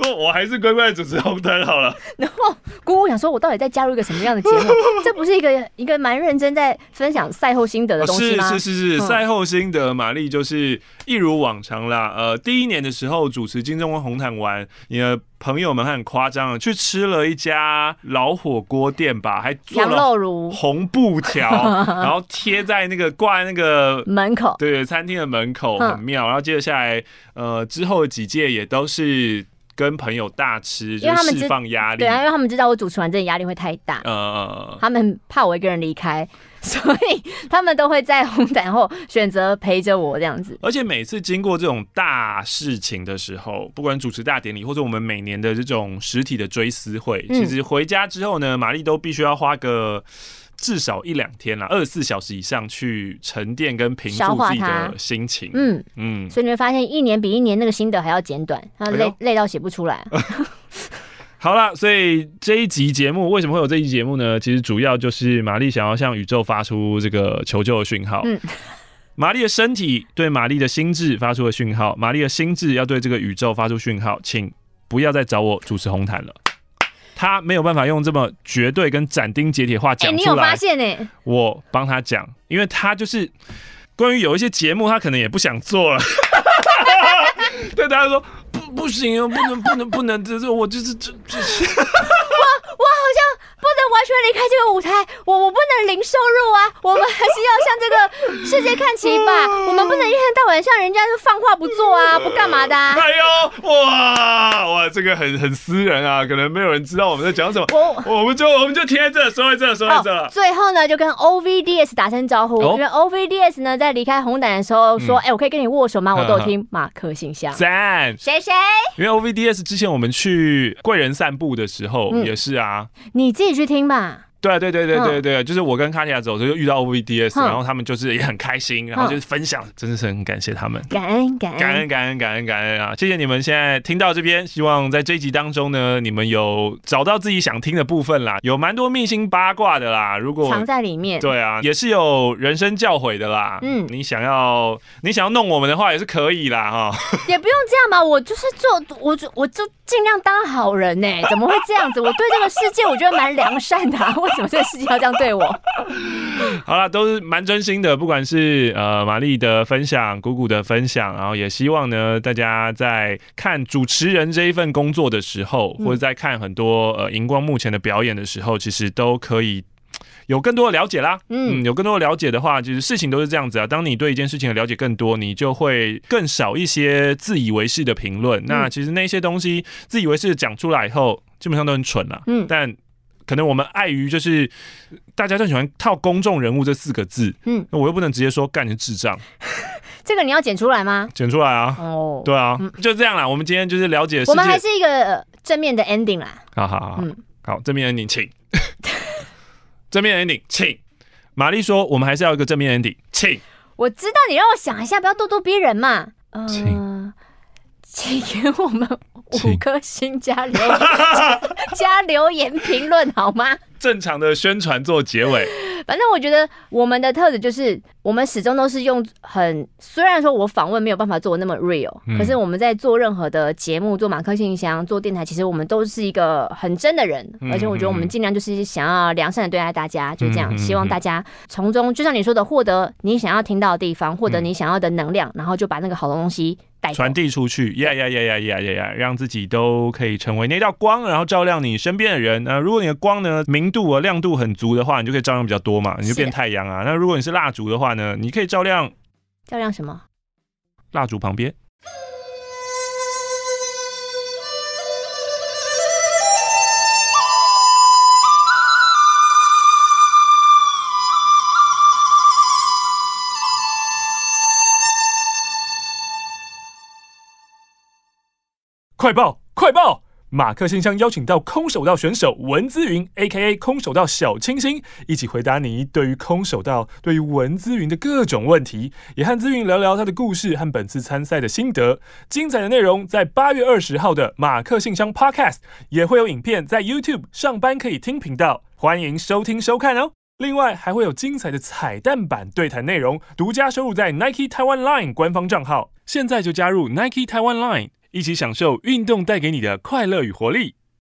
我我还是乖乖主持红毯好了。然后姑姑想说，我到底在加入一个什么样的节目？这不是一个一个蛮认真在分享赛后心得的东西吗？是是是是，赛后心得，玛丽就是一如往常啦。呃，第一年的时候主持金钟红毯完，你的朋友们很夸张，去吃了一家老火锅店吧，还做了红布条，然后贴在那个挂在那个门口，对，餐厅的门口很妙。然后接着下来，呃，之后几届也都是。跟朋友大吃，就释放压力。对啊，因为他们知道我主持完，这压力会太大。呃，他们怕我一个人离开，所以他们都会在红毯后选择陪着我这样子。而且每次经过这种大事情的时候，不管主持大典礼，或者我们每年的这种实体的追思会，其实回家之后呢，玛丽都必须要花个。至少一两天啦，二十四小时以上去沉淀跟平复自己的心情。嗯嗯，所以你会发现一年比一年那个心得还要简短，他累、哎、累到写不出来。好了，所以这一集节目为什么会有这一集节目呢？其实主要就是玛丽想要向宇宙发出这个求救的讯号。嗯，玛丽的身体对玛丽的心智发出了讯号，玛丽的心智要对这个宇宙发出讯号，请不要再找我主持红毯了。他没有办法用这么绝对跟斩钉截铁话讲出来。你有发现呢？我帮他讲，因为他就是关于有一些节目，他可能也不想做了。对大家说不不行，不能不能不能，这这我就是这这。我我好像不能完全离开这个舞台，我我不能零收入啊！我们还是要向这个世界看齐吧。我们不能一天到晚像人家就放话不做啊，不干嘛的、啊。哎呦，哇哇，这个很很私人啊，可能没有人知道我们在讲什么。我我们就我们就贴在这，说在这，说在这、哦。最后呢，就跟 OVDS 打声招呼，哦、因为 OVDS 呢在离开红毯的时候说：“哎、嗯欸，我可以跟你握手吗？”我 都有听马克信箱赞，谢谢。因为 OVDS 之前我们去贵人散步的时候、嗯、也是啊，你自己去听吧。对对对对对对，就是我跟卡尼亚走的时候就遇到 OVDS，然后他们就是也很开心，然后就是分享，真的是很感谢他们，感恩感恩。感恩感恩感恩感恩啊！谢谢你们现在听到这边，希望在这一集当中呢，你们有找到自己想听的部分啦，有蛮多秘辛八卦的啦，如果藏在里面，对啊，也是有人生教诲的啦，嗯，你想要你想要弄我们的话也是可以啦哈，也不用这样吧，我就是做我就我就尽量当好人呢，怎么会这样子？我对这个世界我觉得蛮良善的，为什么这个世界要这样？对我，好了，都是蛮真心的。不管是呃玛丽的分享，鼓鼓的分享，然后也希望呢，大家在看主持人这一份工作的时候，或者在看很多呃荧光幕前的表演的时候，其实都可以有更多的了解啦。嗯，有更多的了解的话，就是事情都是这样子啊。当你对一件事情的了解更多，你就会更少一些自以为是的评论。那其实那些东西自以为是讲出来以后，基本上都很蠢了。嗯，但。可能我们碍于就是大家都喜欢套公众人物这四个字，嗯，那我又不能直接说干你是智障，这个你要剪出来吗？剪出来啊！哦，对啊，就这样啦。我们今天就是了解，我们还是一个正面的 ending 啦。好好好，嗯，好，正面 ending，请 正面 ending，请玛丽说，我们还是要一个正面 ending，请。我知道你让我想一下，不要咄咄逼人嘛。嗯。请给我们五颗星加留言 加留言评论好吗？正常的宣传做结尾。反正我觉得我们的特质就是，我们始终都是用很，虽然说我访问没有办法做那么 real，可是我们在做任何的节目，做马克信箱，做电台，其实我们都是一个很真的人，而且我觉得我们尽量就是想要良善的对待大家，就这样，希望大家从中，就像你说的，获得你想要听到的地方，获得你想要的能量，然后就把那个好的东西传递出去，呀呀呀呀呀呀呀，让自己都可以成为那道光，然后照亮你身边的人。那如果你的光呢，明度啊亮度很足的话，你就可以照亮比较多嘛，你就变太阳啊。那如果你是蜡烛的话呢，你可以照亮照亮什么？蜡烛旁边。快报！快报！马克信箱邀请到空手道选手文姿云 （A.K.A. 空手道小清新）一起回答你对于空手道、对于文姿云的各种问题，也和姿云聊聊他的故事和本次参赛的心得。精彩的内容在八月二十号的马克信箱 Podcast 也会有影片在 YouTube 上班可以听频道，欢迎收听收看哦。另外还会有精彩的彩蛋版对谈内容，独家收录在 Nike Taiwan Line 官方账号。现在就加入 Nike Taiwan Line。一起享受运动带给你的快乐与活力。